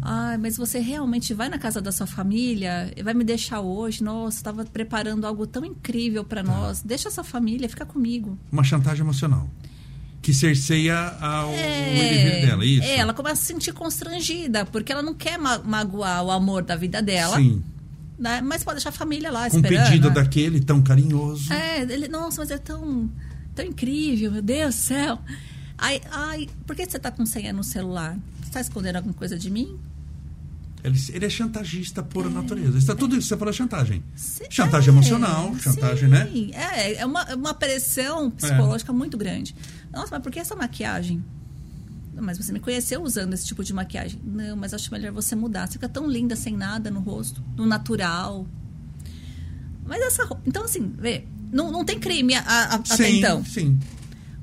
B: Ai, mas você realmente vai na casa da sua família? e Vai me deixar hoje? Nossa, estava preparando algo tão incrível para nós. Deixa a sua família, fica comigo.
A: Uma chantagem emocional. Que cerceia ao, o indivíduo dela, isso?
B: é, ela começa a se sentir constrangida, porque ela não quer ma- magoar o amor da vida dela.
A: Sim.
B: né? Mas pode deixar a família lá
A: Com um
B: esperando.
A: pedido
B: né?
A: daquele tão carinhoso.
B: É, ele, nossa, mas é tão, tão incrível, meu Deus do céu. Ai, ai, por que você tá com senha no celular? Você tá escondendo alguma coisa de mim?
A: Ele, ele é chantagista por natureza. Está tudo isso, você falou chantagem.
B: Se-
A: Chantagem
B: é,
A: emocional, chantagem,
B: sim,
A: né?
B: É, é uma, é uma pressão psicológica muito grande. Nossa, mas por que essa maquiagem? Mas você me conheceu usando esse tipo de maquiagem. Não, mas acho melhor você mudar. Você fica tão linda sem nada no rosto, no natural. Mas essa roupa. Então, assim, vê, não, não tem crime a- a- até
A: sim,
B: então.
A: sim.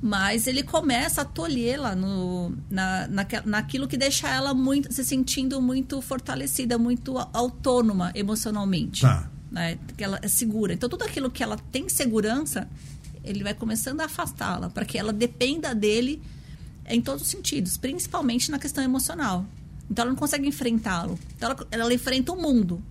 B: Mas ele começa a tolhê-la na, naque- naquilo que deixa ela muito, se sentindo muito fortalecida, muito autônoma emocionalmente.
A: Tá.
B: Né? Que ela é segura. Então, tudo aquilo que ela tem segurança, ele vai começando a afastá-la, para que ela dependa dele em todos os sentidos, principalmente na questão emocional. Então, ela não consegue enfrentá-lo. Então, ela, ela enfrenta o mundo,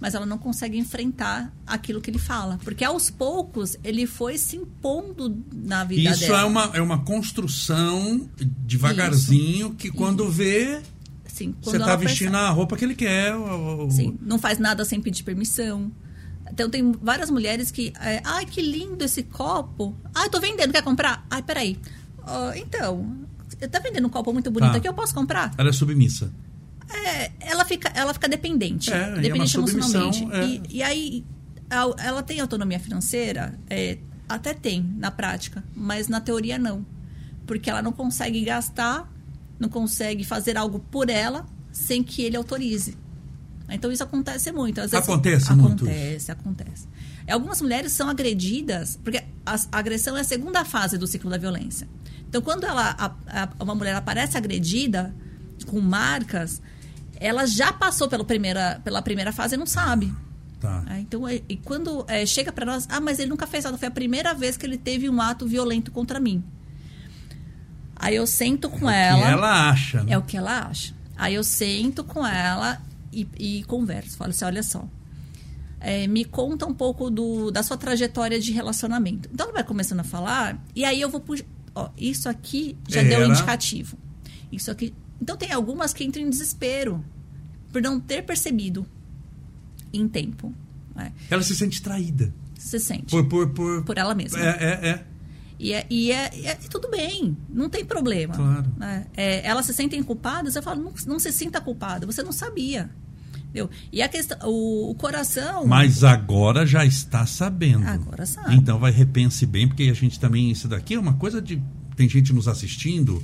B: mas ela não consegue enfrentar aquilo que ele fala. Porque aos poucos ele foi se impondo na vida
A: Isso
B: dela.
A: é uma, é uma construção devagarzinho que quando vê,
B: Sim,
A: você
B: quando
A: está
B: ela
A: vestindo
B: percebe.
A: a roupa que ele quer. o- o-
B: Sim, não faz nada sem pedir permissão. Então tem várias mulheres que. É, Ai, que lindo esse copo. Ai, tô vendendo, quer comprar? Ai, peraí. Ó, então, tá vendendo um copo muito bonito
A: Tá.
B: aqui, eu posso comprar?
A: Ela é submissa.
B: É, ela fica, ela fica dependente.
A: É, é
B: dependente
A: submissão,
B: emocionalmente.
A: é.
B: E, e aí, ela tem autonomia financeira? É, até tem, na prática, mas na teoria não. Porque ela não consegue gastar, não consegue fazer algo por ela sem que ele autorize. Então isso acontece muito. Às vezes,
A: Acontece muito
B: Acontece, acontece. Algumas mulheres são agredidas, porque a, a agressão é a segunda fase do ciclo da violência. Então, quando ela, a- a- uma mulher aparece agredida, com marcas, ela já passou pela primeira, pela primeira fase e não sabe.
A: Tá.
B: Ah, então, é- e quando é, chega pra nós, ah, mas ele nunca fez nada, foi a primeira vez que ele teve um ato violento contra mim. Aí eu sento com
A: Que
B: ela.
A: ela acha, né?
B: É o que ela acha. Aí eu sento com ela e, e converso. Falo assim, olha só. é, me conta um pouco do, da sua trajetória de relacionamento. Então ela vai começando a falar, e aí eu vou puxar. Ó, isso aqui já deu
A: Era.
B: indicativo. Isso aqui. Então tem algumas que entram em desespero por não ter percebido em tempo. né?
A: Ela se sente traída.
B: Se sente.
A: Por, por, por...
B: Por ela mesma.
A: É, é, é.
B: E, é, e, é, é- tudo bem, não tem problema.
A: Claro.
B: né? É, elas se sentem culpadas, eu falo, não, não se sinta culpada, você não sabia. Entendeu? E a questão, o, o coração.
A: Mas agora já está sabendo.
B: Agora sabe.
A: Então vai repense bem, porque a gente também. Isso daqui é uma coisa de. Tem gente nos assistindo.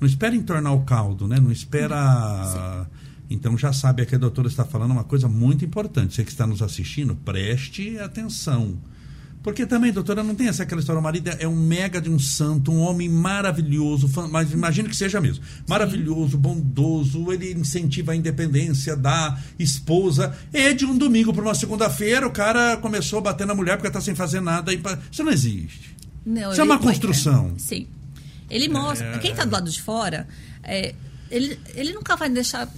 A: Não espera entornar o caldo, né? Não espera. Então já sabe é que a doutora está falando uma coisa muito importante. Você que está nos assistindo, preste atenção. Porque também, doutora, não tem essa aquela história. O marido é um mega de um santo, um homem maravilhoso, mas imagina que seja mesmo. Maravilhoso, bondoso, ele incentiva a independência da esposa. E de um domingo para uma segunda-feira, o cara começou a bater na mulher porque está sem fazer nada. e Isso não existe.
B: Não,
A: Isso é uma construção.
B: Sim. Ele mostra.
A: É.
B: Quem está do lado de fora, é, ele, ele nunca vai deixar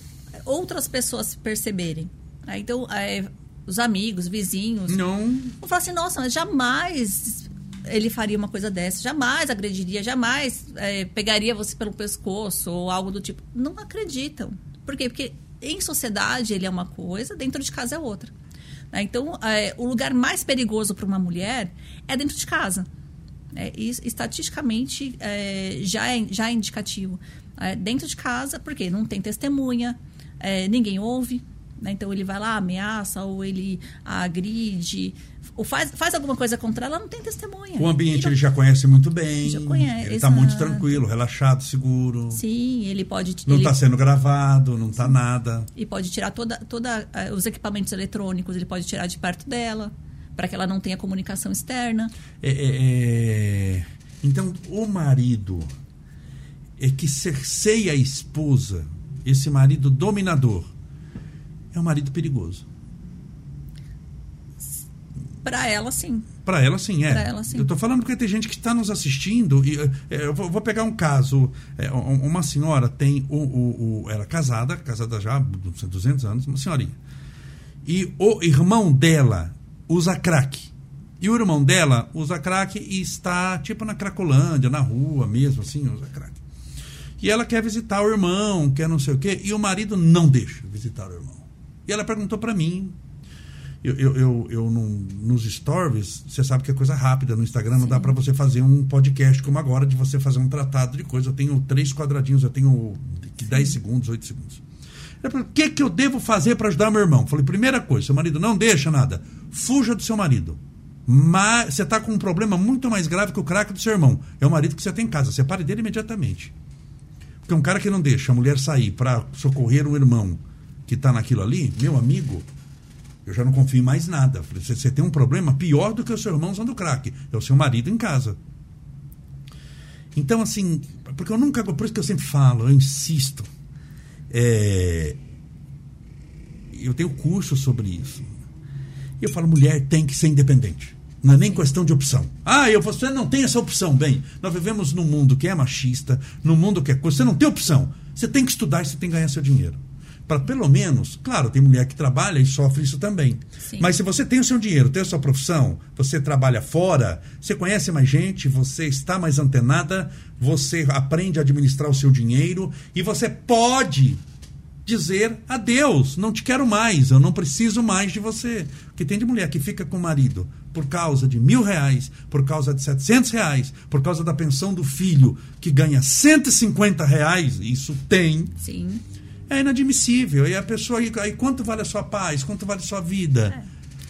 B: outras pessoas perceberem. né? Então, é, os amigos, vizinhos.
A: Não.
B: Vão falar assim, nossa, mas jamais ele faria uma coisa dessa, jamais agrediria, jamais é, pegaria você pelo pescoço ou algo do tipo. Não acreditam. Por quê? Porque em sociedade ele é uma coisa, dentro de casa é outra. né? Então, é, o lugar mais perigoso para uma mulher é dentro de casa. É, isso, estatisticamente, é, já, é, já é indicativo. É, dentro de casa, porque não tem testemunha, é, ninguém ouve. né? Então, ele vai lá, ameaça, ou ele agride, ou faz, faz alguma coisa contra ela, não tem testemunha.
A: O ambiente
B: Então,
A: ele já conhece muito bem.
B: Já conhece,
A: Ele está muito tranquilo, relaxado, seguro.
B: Sim, ele pode...
A: Não
B: ele,
A: está sendo gravado, não está nada.
B: E pode tirar toda, toda eh, os equipamentos eletrônicos, ele pode tirar de perto dela, para que ela não tenha comunicação externa.
A: É, é, é, Então, o marido é que cerceia a esposa, esse marido dominador, é um marido perigoso.
B: Para ela, sim.
A: Para ela, sim, é.
B: Ela, sim.
A: Eu tô falando porque tem gente que está nos assistindo. E, é, eu vou, pegar um caso. É, um- uma senhora tem. O, o, o- ela é casada, casada já há 200 anos, uma senhorinha. E o irmão dela usa crack. E o irmão dela usa crack e está, tipo, na Cracolândia, na rua mesmo, assim, usa crack. E ela quer visitar o irmão, quer não sei o quê, e o marido não deixa visitar o irmão. E ela perguntou para mim. Eu, eu, eu, eu não- nos stories, você sabe que é coisa rápida no Instagram, não dá para você fazer um podcast como agora, de você fazer um tratado de coisa. Eu tenho três quadradinhos, eu tenho 10 segundos, 8 segundos. O que, que eu devo fazer para ajudar meu irmão? Falei, primeira coisa, seu marido não deixa nada. Fuja do seu marido. Mas você está com um problema muito mais grave que o craque do seu irmão. É o marido que você tem em casa. Separe dele imediatamente. Porque um cara que não deixa a mulher sair para socorrer o irmão que está naquilo ali, meu amigo, eu já não confio em mais nada. Você, você tem um problema pior do que o seu irmão usando crack. É o seu marido em casa. Então, assim, porque eu nunca. Por isso que eu sempre falo, eu insisto. É, eu tenho curso sobre isso. E eu falo, mulher tem que ser independente. Não é nem questão de opção. Ah, eu, você não tem essa opção. Bem, nós vivemos num mundo que é machista, num mundo que é coisa. Você não tem opção. Você tem que estudar e você tem que ganhar seu dinheiro. Para pelo menos, claro, tem mulher que trabalha e sofre isso também.
B: Sim.
A: Mas se você tem o seu dinheiro, tem a sua profissão, você trabalha fora, você conhece mais gente, você está mais antenada, você aprende a administrar o seu dinheiro e você pode dizer adeus, não te quero mais, eu não preciso mais de você. Porque tem de mulher que fica com o marido por causa de mil reais, por causa de setecentos reais, por causa da pensão do filho que ganha 150 reais, isso tem,
B: Sim.
A: É inadmissível. E a pessoa, aí, quanto vale a sua paz, quanto vale a sua vida?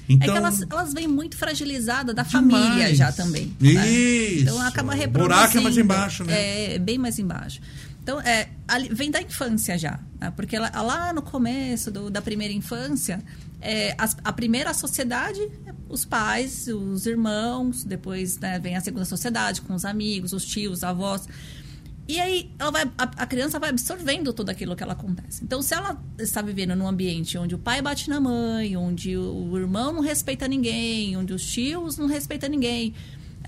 B: É
A: Então,
B: que elas, elas vêm muito fragilizadas da
A: Demais.
B: família já também. né?
A: Isso.
B: Então acaba
A: O
B: reproduzindo.
A: buraco é mais embaixo, né?
B: É, bem mais embaixo. Então, é, vem da infância já. né? Porque ela- lá no começo do- da primeira infância, é, as- a primeira sociedade, os pais, os irmãos, depois né, vem a segunda sociedade com os amigos, os tios, os avós. E aí ela vai, a, a, criança vai absorvendo tudo aquilo que ela acontece. Então, se ela está vivendo num ambiente onde o pai bate na mãe, onde o, o irmão não respeita ninguém, onde os tios não respeitam ninguém,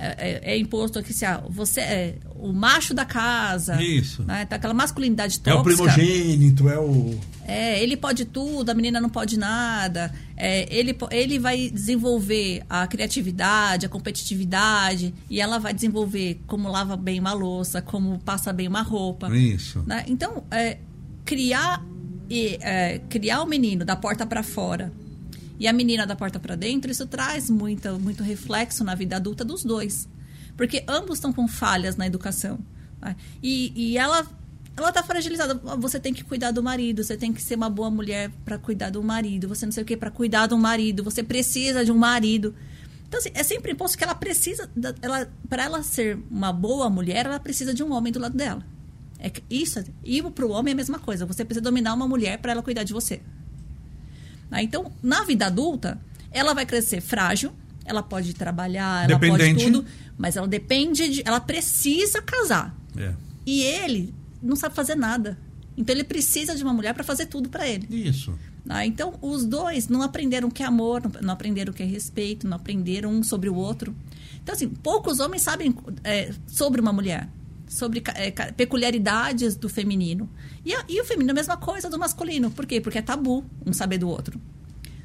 B: é, é, é, imposto aqui se ah, você é o macho da casa.
A: Isso.
B: Né? Tá aquela masculinidade tóxica.
A: É o primogênito, é o.
B: É, ele pode tudo, a menina não pode nada. É, ele, ele vai desenvolver a criatividade, a competitividade, e ela vai desenvolver como lava bem uma louça, como passa bem uma roupa.
A: Isso.
B: Né? Então, é, criar, e, é, criar o menino da porta para fora e a menina da porta para dentro, isso traz muito, muito reflexo na vida adulta dos dois. Porque ambos estão com falhas na educação. Né? E, e ela ela tá fragilizada. Você tem que cuidar do marido, você tem que ser uma boa mulher para cuidar do marido, você não sei o que para cuidar do marido, você precisa de um marido. Então, assim, é sempre imposto que ela precisa, ela, para ela ser uma boa mulher, ela precisa de um homem do lado dela. É isso. E para o homem é a mesma coisa. Você precisa dominar uma mulher para ela cuidar de você. Né? Então, na vida adulta, ela vai crescer frágil, ela pode trabalhar, ela pode tudo, mas ela depende de. Ela precisa casar.
A: É.
B: E ele não sabe fazer nada. Então ele precisa de uma mulher para fazer tudo para ele.
A: Isso.
B: Ah, então os dois não aprenderam o que é amor, não aprenderam o que é respeito, não aprenderam um sobre o outro. Então, assim, poucos homens sabem é, sobre uma mulher, sobre é, peculiaridades do feminino. E, e o feminino é a mesma coisa do masculino. Por quê? Porque é tabu um saber do outro.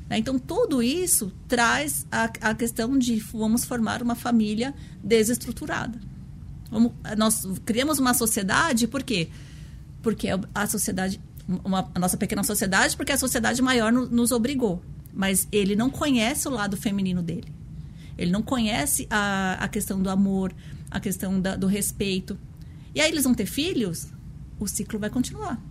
B: Né? Então, tudo isso traz a, a questão de vamos formar uma família desestruturada. Vamos, nós criamos uma sociedade, por quê? Porque a sociedade, uma, a nossa pequena sociedade, porque a sociedade maior no, nos obrigou. Mas ele não conhece o lado feminino dele. Ele não conhece a, a questão do amor, a questão da, do respeito. E aí eles vão ter filhos, o ciclo vai continuar.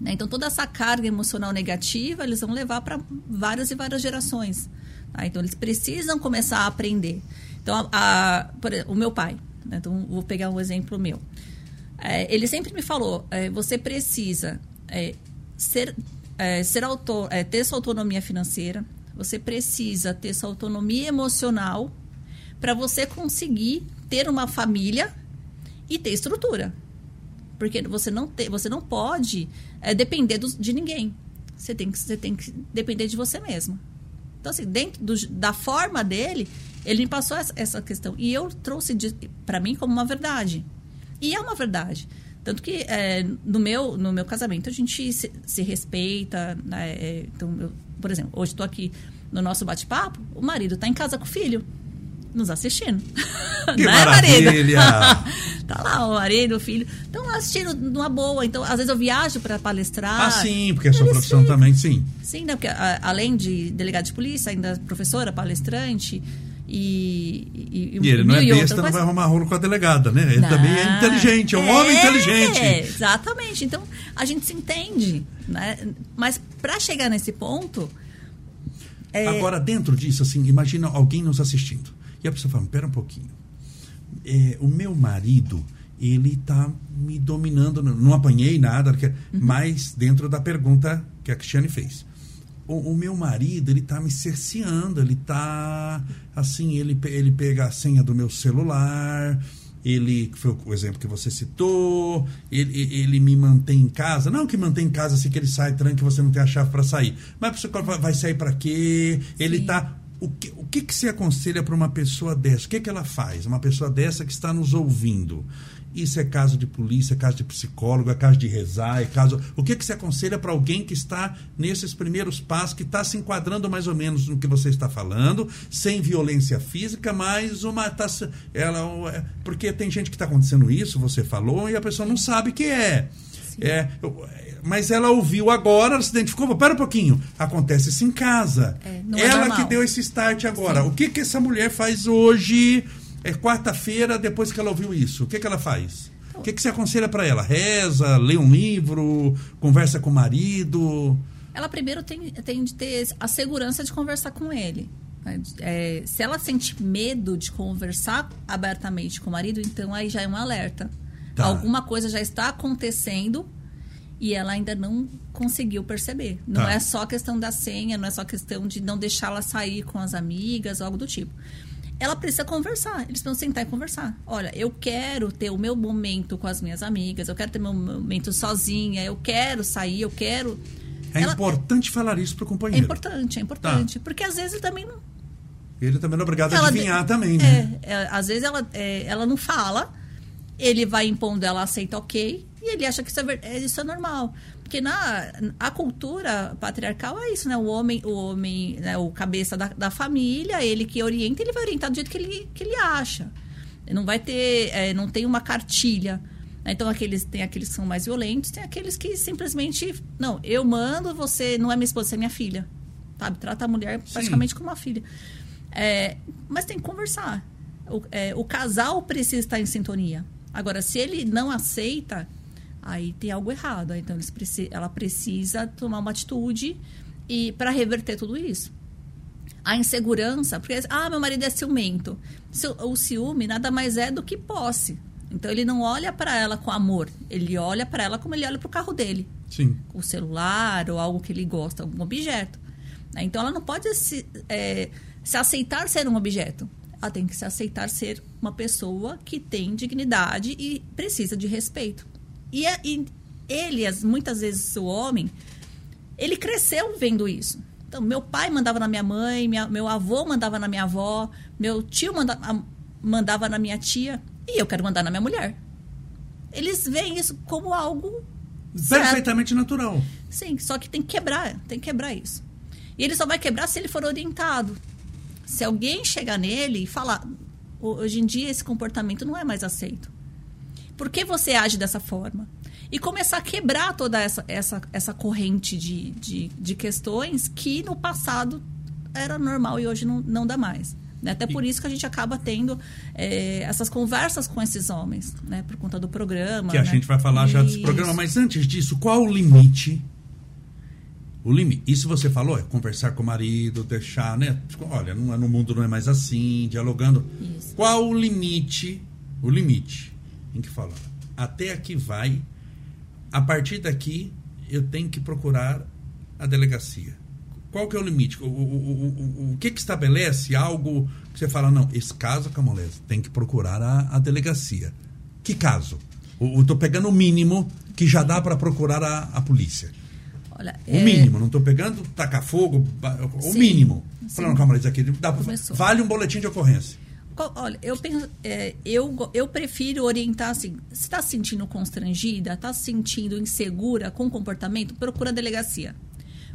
B: Né? Então, toda essa carga emocional negativa eles vão levar para várias e várias gerações. Tá? Então, eles precisam começar a aprender. Então, a, a, o meu pai, né? então vou pegar um exemplo meu. É, ele sempre me falou: é, você precisa é, ser, é, ser autor, é, ter sua autonomia financeira, você precisa ter sua autonomia emocional para você conseguir ter uma família e ter estrutura. Porque você não, te, você não pode é, depender do, de ninguém. Você tem, que, você tem que depender de você mesmo. Então, assim, dentro do, da forma dele, ele me passou essa, essa questão. E eu trouxe para mim como uma verdade. E é uma verdade. Tanto que é, no, meu, no meu casamento a gente se, se respeita. Né? É, então, eu, por exemplo, hoje estou aqui no nosso bate-papo, o marido está em casa com o filho nos assistindo.
A: Que né, maravilha!
B: tá lá o marido, o filho. Estão assistindo numa boa. Então, às vezes eu viajo para palestrar.
A: Ah, sim, porque a sua profissão ficam. também, sim.
B: Sim, né, porque a, além de delegado de polícia, ainda professora, palestrante. E,
A: e, e ele não é besta, não vai arrumar rolo com a delegada, né? Ele não, também é inteligente, é um é, homem inteligente.
B: Exatamente. Então, a gente se entende. Né? Mas para chegar nesse ponto.
A: É... Agora, dentro disso, assim, imagina alguém nos assistindo e a pessoa fala, pera um pouquinho. É, o meu marido, ele está me dominando, não apanhei nada, uhum. mas dentro da pergunta que a Cristiane fez. O, o meu marido, ele está me cerceando, ele está, assim, ele, ele pega a senha do meu celular, ele foi o exemplo que você citou, ele, ele me mantém em casa, não que mantém em casa assim que ele sai tranque você não tem a chave para sair, mas você vai sair para quê? Ele está o que, o que, que se aconselha para uma pessoa dessa? O que, que ela faz? Uma pessoa dessa que está nos ouvindo. Isso é caso de polícia, é caso de psicólogo, é caso de rezar, é caso. O que, que se aconselha para alguém que está nesses primeiros passos, que está se enquadrando mais ou menos no que você está falando, sem violência física, mas uma. Tá, ela, é, porque tem gente que está acontecendo isso, você falou, e a pessoa não sabe que é. É, mas ela ouviu agora, ela se identificou. Pera um pouquinho, acontece isso em casa. É, é ela é que deu esse start agora. Sim. O que, que essa mulher faz hoje, é quarta-feira, depois que ela ouviu isso? O que, que ela faz? O que, que você aconselha para ela? Reza, lê um livro, conversa com o marido?
B: Ela primeiro tem, tem de ter a segurança de conversar com ele. É, se ela sente medo de conversar abertamente com o marido, então aí já é um alerta. Tá. Alguma coisa já está acontecendo e ela ainda não conseguiu perceber. Não tá. é só questão da senha, não é só questão de não deixá-la sair com as amigas, algo do tipo. ela precisa conversar. Eles precisam sentar e conversar. Olha, eu quero ter o meu momento com as minhas amigas, eu quero ter meu momento sozinha, eu quero sair, eu quero.
A: É
B: Ela-
A: importante falar isso pro
B: É
A: companheiro.
B: importante, é importante. Porque às vezes também não.
A: Ele também não é obrigado a
B: Ela-
A: adivinhar também, né?
B: É, é, às vezes ela, é, ela não fala, ele vai impondo, ela aceita ok, e ele acha que isso é, é- isso é normal. Porque na a cultura patriarcal é isso, né? O homem, o homem, né? o cabeça da, da família, ele que orienta, ele vai orientar do jeito que ele, que ele acha. Não vai ter, é, não tem uma cartilha. Então aqueles tem aqueles que são mais violentos, tem aqueles que simplesmente, não, eu mando, você não é minha esposa, você é minha filha. Sabe? Trata a mulher praticamente como uma filha. É, mas tem que conversar. O, é, o casal precisa estar em sintonia. Agora, se ele não aceita, aí tem algo errado. Então, eles ela precisa tomar uma atitude e para reverter tudo isso. A insegurança, porque ah, meu marido é ciumento. Ciu- O ciúme nada mais é do que posse. Então ele não olha para ela com amor, ele olha para ela como ele olha para o carro dele
A: Sim.
B: o celular ou algo que ele gosta, algum objeto. né? Então ela não pode se, é, se aceitar ser um objeto. Ela tem que se aceitar ser uma pessoa que tem dignidade e precisa de respeito. E, e ele, as- muitas vezes o homem, ele cresceu vendo isso. Então, meu pai mandava na minha mãe, minha- meu avô mandava na minha avó, meu tio manda, mandava na minha tia, e eu quero mandar na minha mulher. Eles veem isso como algo certo.
A: Perfeitamente natural.
B: Sim, só que tem que quebrar, tem que quebrar isso. E ele só vai quebrar se ele for orientado. Se alguém chegar nele e falar, "Ho- hoje em dia esse comportamento não é mais aceito. Por que você age dessa forma? E começar a quebrar toda essa, essa, essa corrente de, de, de questões que no passado era normal e hoje não, não dá mais. né? Até por isso que a gente acaba tendo eh, essas conversas com esses homens, né? Por conta do programa.
A: Que a
B: né?
A: gente vai falar já desse
B: Isso.
A: programa, mas antes disso, qual o limite? O limite. Isso você falou, é conversar com o marido, deixar, né? Olha, não é- no mundo não é mais assim, dialogando.
B: Isso.
A: Qual o limite? O limite em que fala? Até aqui vai. A partir daqui, eu tenho que procurar a delegacia. Qual que é o limite? O, o, o, o, o que que estabelece algo que você fala, não, esse caso, Camolés, tem que procurar a, a delegacia. Que caso? Eu tô pegando o mínimo que já dá para procurar a, a polícia.
B: Olha,
A: O
B: é,
A: mínimo, não tô pegando tacar fogo, o
B: Sim,
A: mínimo.
B: sim.
A: Falando, Camolés, aqui dá pra, vale um boletim de ocorrência.
B: Olha, eu penso, é, eu, eu prefiro orientar assim, se está se sentindo constrangida, está se sentindo insegura com o comportamento, procura a delegacia.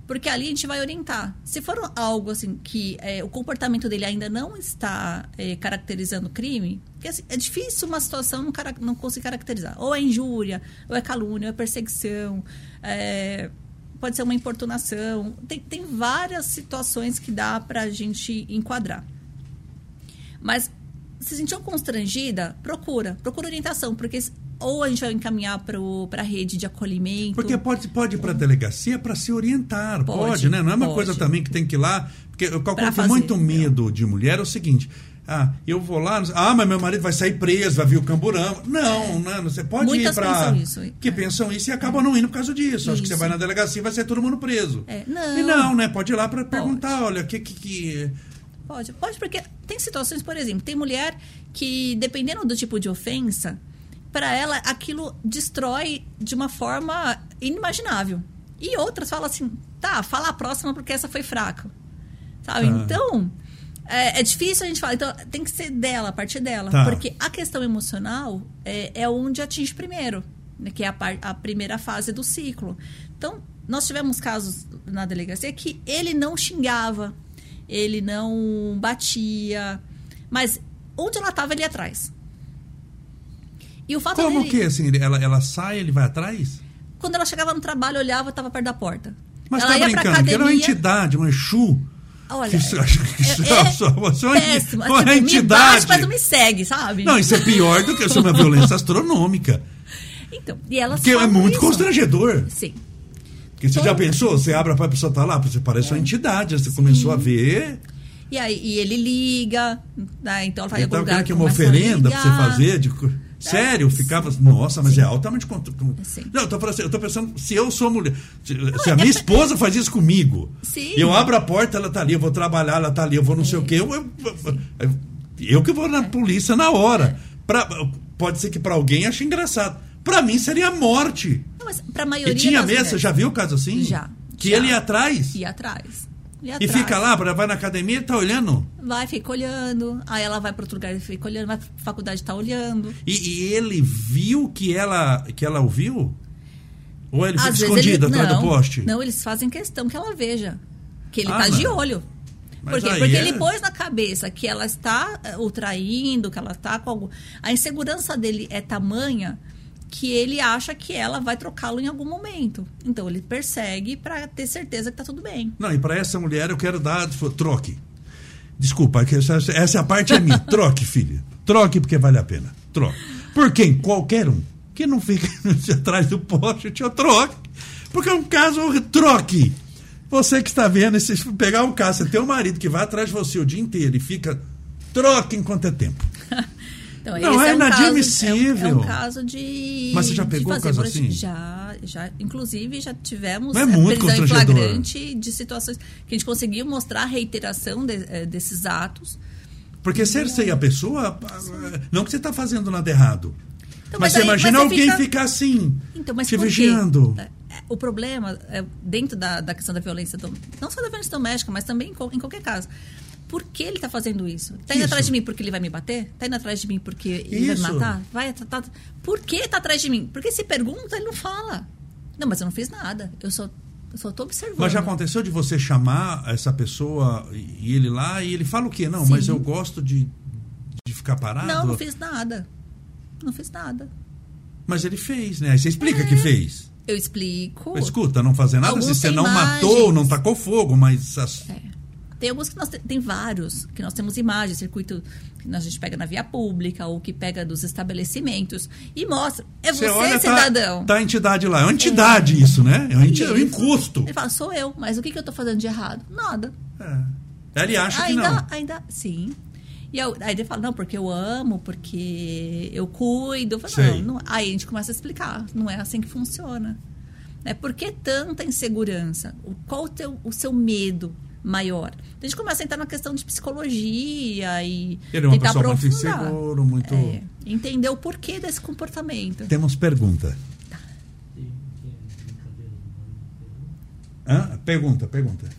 B: Porque ali a gente vai orientar. Se for algo assim que é, o comportamento dele ainda não está é, caracterizando crime, porque assim, é difícil uma situação não, cara- não conseguir caracterizar. Ou é injúria, ou é calúnia, ou é perseguição, é, pode ser uma importunação. Tem, tem várias situações que dá para a gente enquadrar. Mas se sentiu constrangida, procura. Procura orientação, porque ou a gente vai encaminhar para a rede de acolhimento.
A: Porque pode, pode ir para a delegacia para se orientar, pode,
B: Pode,
A: né? Não é uma
B: pode.
A: coisa também que tem que ir lá. Porque eu calculo que muito medo de mulher é o seguinte. Ah, eu vou lá, ah, mas meu marido vai sair preso, vai vir o camburão. Não, não, você pode
B: Muitas
A: ir para.
B: pensam isso,
A: Que
B: é.
A: pensam isso e acabam não indo por causa disso. Acho que você
B: Isso.
A: vai na delegacia e vai ser todo mundo preso.
B: É, não.
A: E não, né? Pode ir lá para perguntar, olha, o que, que, que.
B: Pode, pode, porque tem situações, por exemplo, tem mulher que, dependendo do tipo de ofensa, para ela aquilo destrói de uma forma inimaginável. E outras falam assim, tá, fala a próxima porque essa foi fraca. Sabe?
A: Tá.
B: Então, é, é difícil a gente falar. Então, tem que ser dela, a partir dela.
A: Tá.
B: Porque a questão emocional é, é onde atinge primeiro, né, que é a, a primeira fase do ciclo. Então, nós tivemos casos na delegacia que ele não xingava, ele não batia, mas onde ela estava, ele ia atrás. E o fato
A: Como
B: dele,
A: que, assim? Ela, ela sai, ele vai atrás?
B: quando ela chegava no trabalho, olhava, estava perto da porta.
A: Mas
B: ela
A: tá
B: ia
A: brincando, que era uma entidade, um Exu.
B: Olha,
A: isso- acho que isso é só- você é uma
B: péssimo.
A: uma
B: Tipo, Me
A: entidade.
B: bate, mas não me segue, sabe?
A: Não, isso é pior do que isso é uma violência astronômica.
B: Então, e elas
A: Porque é muito
B: isso.
A: constrangedor.
B: Sim.
A: Porque você já pensou, você abre a porta, a pessoa tá lá, você parece uma entidade. Você começou a ver.
B: E aí e ele liga, né? então ela vai
A: tava
B: algum lugar
A: que uma
B: começa a
A: oferenda pra você fazer. De... co- Sério, ficava. Nossa, mas é altamente. com-
B: Sim.
A: Não, eu tô, assim, eu tô pensando, se eu sou mulher. Se, se a
B: é
A: minha
B: pra-
A: esposa faz isso comigo.
B: Sim.
A: Eu abro a porta, ela tá ali, eu vou trabalhar, ela tá ali, eu vou não sei o quê. Eu, eu- eu- Eu que vou na polícia na hora. Pra, pode ser que pra alguém ache engraçado. Pra mim seria morte.
B: Mas pra maioria
A: E tinha você
B: mulheres-
A: já viu o caso assim?
B: Já,
A: Que
B: já.
A: ele ia atrás.
B: Ir atrás.
A: E
B: atrás.
A: fica lá, vai na academia e tá olhando.
B: Vai, fica olhando. Aí ela vai para outro lugar e fica olhando. Vai pra faculdade tá olhando.
A: E, e ele viu que ela, que ela ouviu? Ou ele fica
B: Às
A: escondido
B: ele-
A: atrás
B: não,
A: do poste?
B: Não, eles fazem questão que ela veja. Que ele
A: Ah,
B: tá de
A: não.
B: olho.
A: Mas
B: Por Porque
A: é-
B: ele pôs na cabeça que ela está eh, o traindo, que ela está com algum. A insegurança dele é tamanha que ele acha que ela vai trocá-lo em algum momento. Então ele persegue para ter certeza que tá tudo bem.
A: Não, e para essa mulher eu quero dar troque. Desculpa, essa, essa parte é minha. Troque, filha. Troque porque vale a pena. Troque. Por quem? Qualquer um. Que não fica atrás do poste, eu troque. Porque é um caso. Troque. Você que está vendo, se pegar um caso, você tem um marido que vai atrás de você o dia inteiro e fica. Troque enquanto é tempo.
B: Então,
A: Não,
B: esse
A: é
B: um caso-
A: inadmissível.
B: é, um, é um caso de.
A: Mas você já pegou
B: fazer
A: caso assim?
B: Já, já. Inclusive, já tivemos
A: Não é
B: eh,
A: muito
B: prisão em flagrante de situações que a gente conseguiu mostrar a reiteração de- eh, desses atos.
A: Porque cerceia a pessoa, não que você está fazendo nada errado.
B: Então,
A: mas,
B: mas
A: você
B: aí-
A: imagina
B: mas você
A: alguém
B: fica-
A: ficar assim,
B: Então,
A: te vigiando.
B: É, é, O problema, é, dentro da, da questão da violência, não só da violência doméstica, mas também em qualquer caso. Por que ele está fazendo isso? Está indo
A: Isso.
B: atrás de mim porque ele vai me bater? Está indo atrás de mim porque ele vai
A: Isso.
B: me matar? Vai, tá, tá- Por que está atrás de mim? Porque se pergunta, ele não fala. Não, mas eu não fiz nada. Eu só, eu só tô observando.
A: Mas já aconteceu de você chamar essa pessoa e ele lá e ele fala o quê? Não,
B: Sim.
A: mas eu gosto de, de ficar parado.
B: Não, não fiz nada. Não fiz nada.
A: Mas ele fez, né? Aí você explica que fez.
B: Eu explico.
A: Escuta, não fazer nada
B: Alguns
A: se você não matou,
B: imagens.
A: não tacou fogo, mas. as-
B: É. Tem alguns que nós te- tem vários que nós temos imagens, circuito que a gente pega na via pública ou que pega dos estabelecimentos e mostra. É você,
A: tá,
B: cidadão.
A: tá a entidade lá. É uma entidade isso, né? É um, enti- é um encosto.
B: Ele fala, sou eu, mas o que, que eu tô fazendo de errado? Nada.
A: É. Ele acha que
B: ainda,
A: não.
B: ainda, sim. E eu- aí ele fala, não, porque eu amo, porque eu cuido. Eu falo, não, não. Aí a gente começa a explicar. Não é assim que funciona. É por que tanta insegurança? Qual o, teu, o seu medo maior? Então a gente começa a entrar na questão de psicologia e
A: Ele é uma
B: tentar
A: pessoa muito
B: aprofundar.
A: inseguro, muito.
B: É, entender o porquê desse comportamento.
A: Temos pergunta.
C: Marido
A: Hã? Pergunta, pergunta.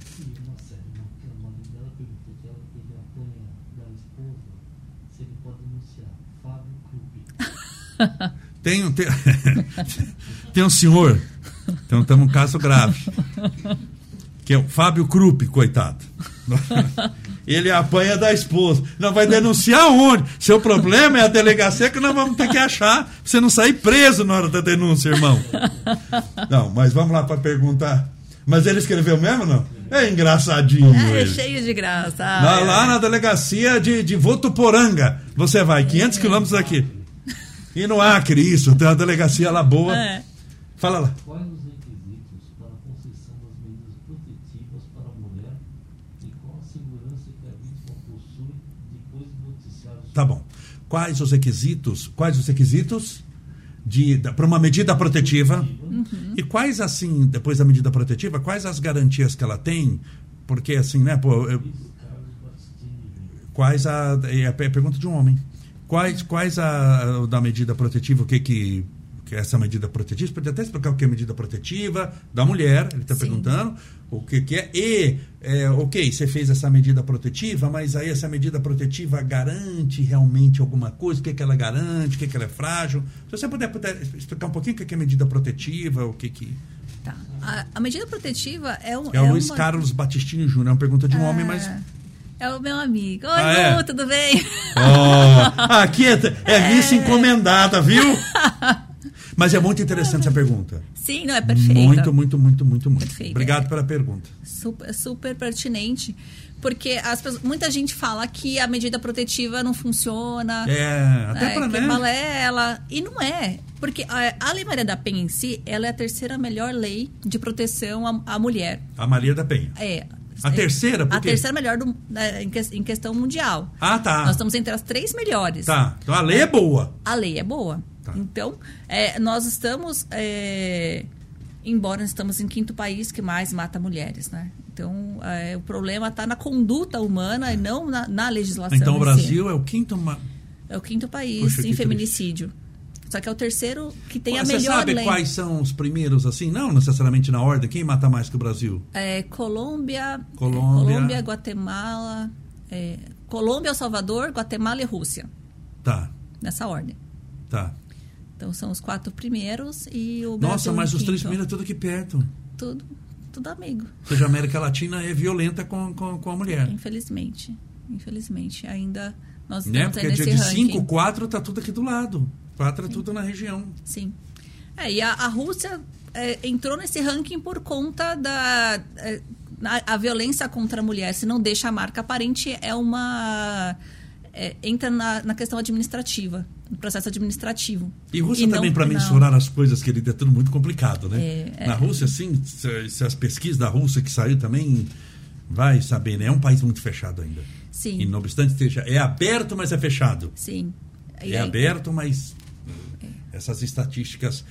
A: Tem, um- tem, tem um senhor, então temos um caso grave, que é o Fábio Krupp, coitado. Ele apanha da esposa. Não vai denunciar onde? Seu problema é a delegacia que nós vamos ter que achar pra você não sair preso na hora da denúncia, irmão. Não, mas vamos lá para perguntar. Mas ele escreveu mesmo, não? É engraçadinho.
B: É,
A: ele.
B: cheio de graça.
A: Lá,
B: Ai,
A: lá
B: ai.
A: na delegacia de, de Votuporanga. Você vai, 500 quilômetros daqui. E no Acre, isso, tem uma delegacia lá boa.
B: É.
A: Fala lá.
C: Quais os requisitos para a concessão das medidas protetivas para a mulher e qual a segurança que a vítima possui depois do noticiário
A: Tá bom. Quais os requisitos? Quais os requisitos para uma medida protetiva?
B: Uhum.
A: E quais assim, depois da medida protetiva, quais as garantias que ela tem? Porque assim, né, pô, eu- quais a é a pe- pergunta de um homem. Quais quais a da medida protetiva, o que que é essa medida protetiva, você pode até explicar o que é medida protetiva da mulher, ele está perguntando o que, que é. E, é, ok, você fez essa medida protetiva, mas aí essa medida protetiva garante realmente alguma coisa? O que, que ela garante? O que, que ela é frágil? Se você puder, puder explicar um pouquinho o que, que é medida protetiva, o que, que.
B: Tá. A, a medida protetiva é um.
A: É, o Luiz
B: uma-
A: Carlos Batistini Júnior, é uma pergunta de um homem, mas.
B: É o meu amigo. Oi,
A: Ah, é?
B: Lu, tudo bem?
A: Ó, aqui é, é missa encomendada, viu? Mas é muito interessante essa pergunta.
B: Sim, não, é perfeita.
A: Muito, muito, muito, muito, muito.
B: Perfeita.
A: Obrigado pela pergunta.
B: Super, super pertinente. Porque as pessoas- muita gente fala que a medida protetiva não funciona.
A: É, até
B: é,
A: para
B: que
A: né?
B: balela. E não é. Porque a, a Lei Maria da Penha em si, ela é a terceira melhor lei de proteção à, à mulher.
A: A Maria da Penha.
B: É.
A: A terceira? Por
B: A
A: quê?
B: terceira melhor do- né, em, que- em questão mundial.
A: Ah, tá.
B: Nós estamos entre as três melhores.
A: Tá. Então a lei é boa.
B: A lei é boa.
A: Tá.
B: Então, é, nós estamos é, embora estamos em quinto país que mais mata mulheres, né? Então, é, o problema está na conduta humana e não na, na legislação.
A: Então o
B: em si.
A: Brasil é o quinto. ma-
B: É o quinto país
A: que
B: em
A: triste.
B: feminicídio. Só que é o terceiro que tem a
A: Você
B: melhor
A: sabe
B: lei.
A: quais são os primeiros, assim? Não necessariamente na ordem. Quem mata mais que o Brasil?
B: É, Colômbia,
A: Colômbia.
B: é, Colômbia, Guatemala, é, Colômbia, El Salvador, Guatemala e Rússia,
A: Tá,
B: nessa ordem.
A: tá.
B: Então são os quatro primeiros e o Brasil
A: Nossa, mas os três primeiros é tudo aqui perto.
B: Tudo, tudo amigo.
A: Ou seja, a América Latina é violenta com, com, com a mulher.
B: Infelizmente, infelizmente ainda nós
A: Né?
B: estamos
A: Porque
B: nesse
A: de, de
B: ranking.
A: cinco, quatro tá tudo aqui do lado. Quatro é tudo na região.
B: Sim. É, e a, a Rússia é, entrou nesse ranking por conta da é, a, a violência contra a mulher. Se não deixa a marca aparente, é uma. É, entra na, na questão administrativa, no processo administrativo.
A: E Rússia
B: não
A: também, para mensurar as coisas, querida, é tudo muito complicado, né?
B: É, é.
A: Na Rússia, sim, se, se as pesquisas da Rússia que saiu também, vai saber, né? É um país muito fechado ainda.
B: Sim.
A: E não obstante esteja, é aberto, mas é fechado.
B: Sim. E
A: É
B: aí-
A: aberto, mas essas estatísticas.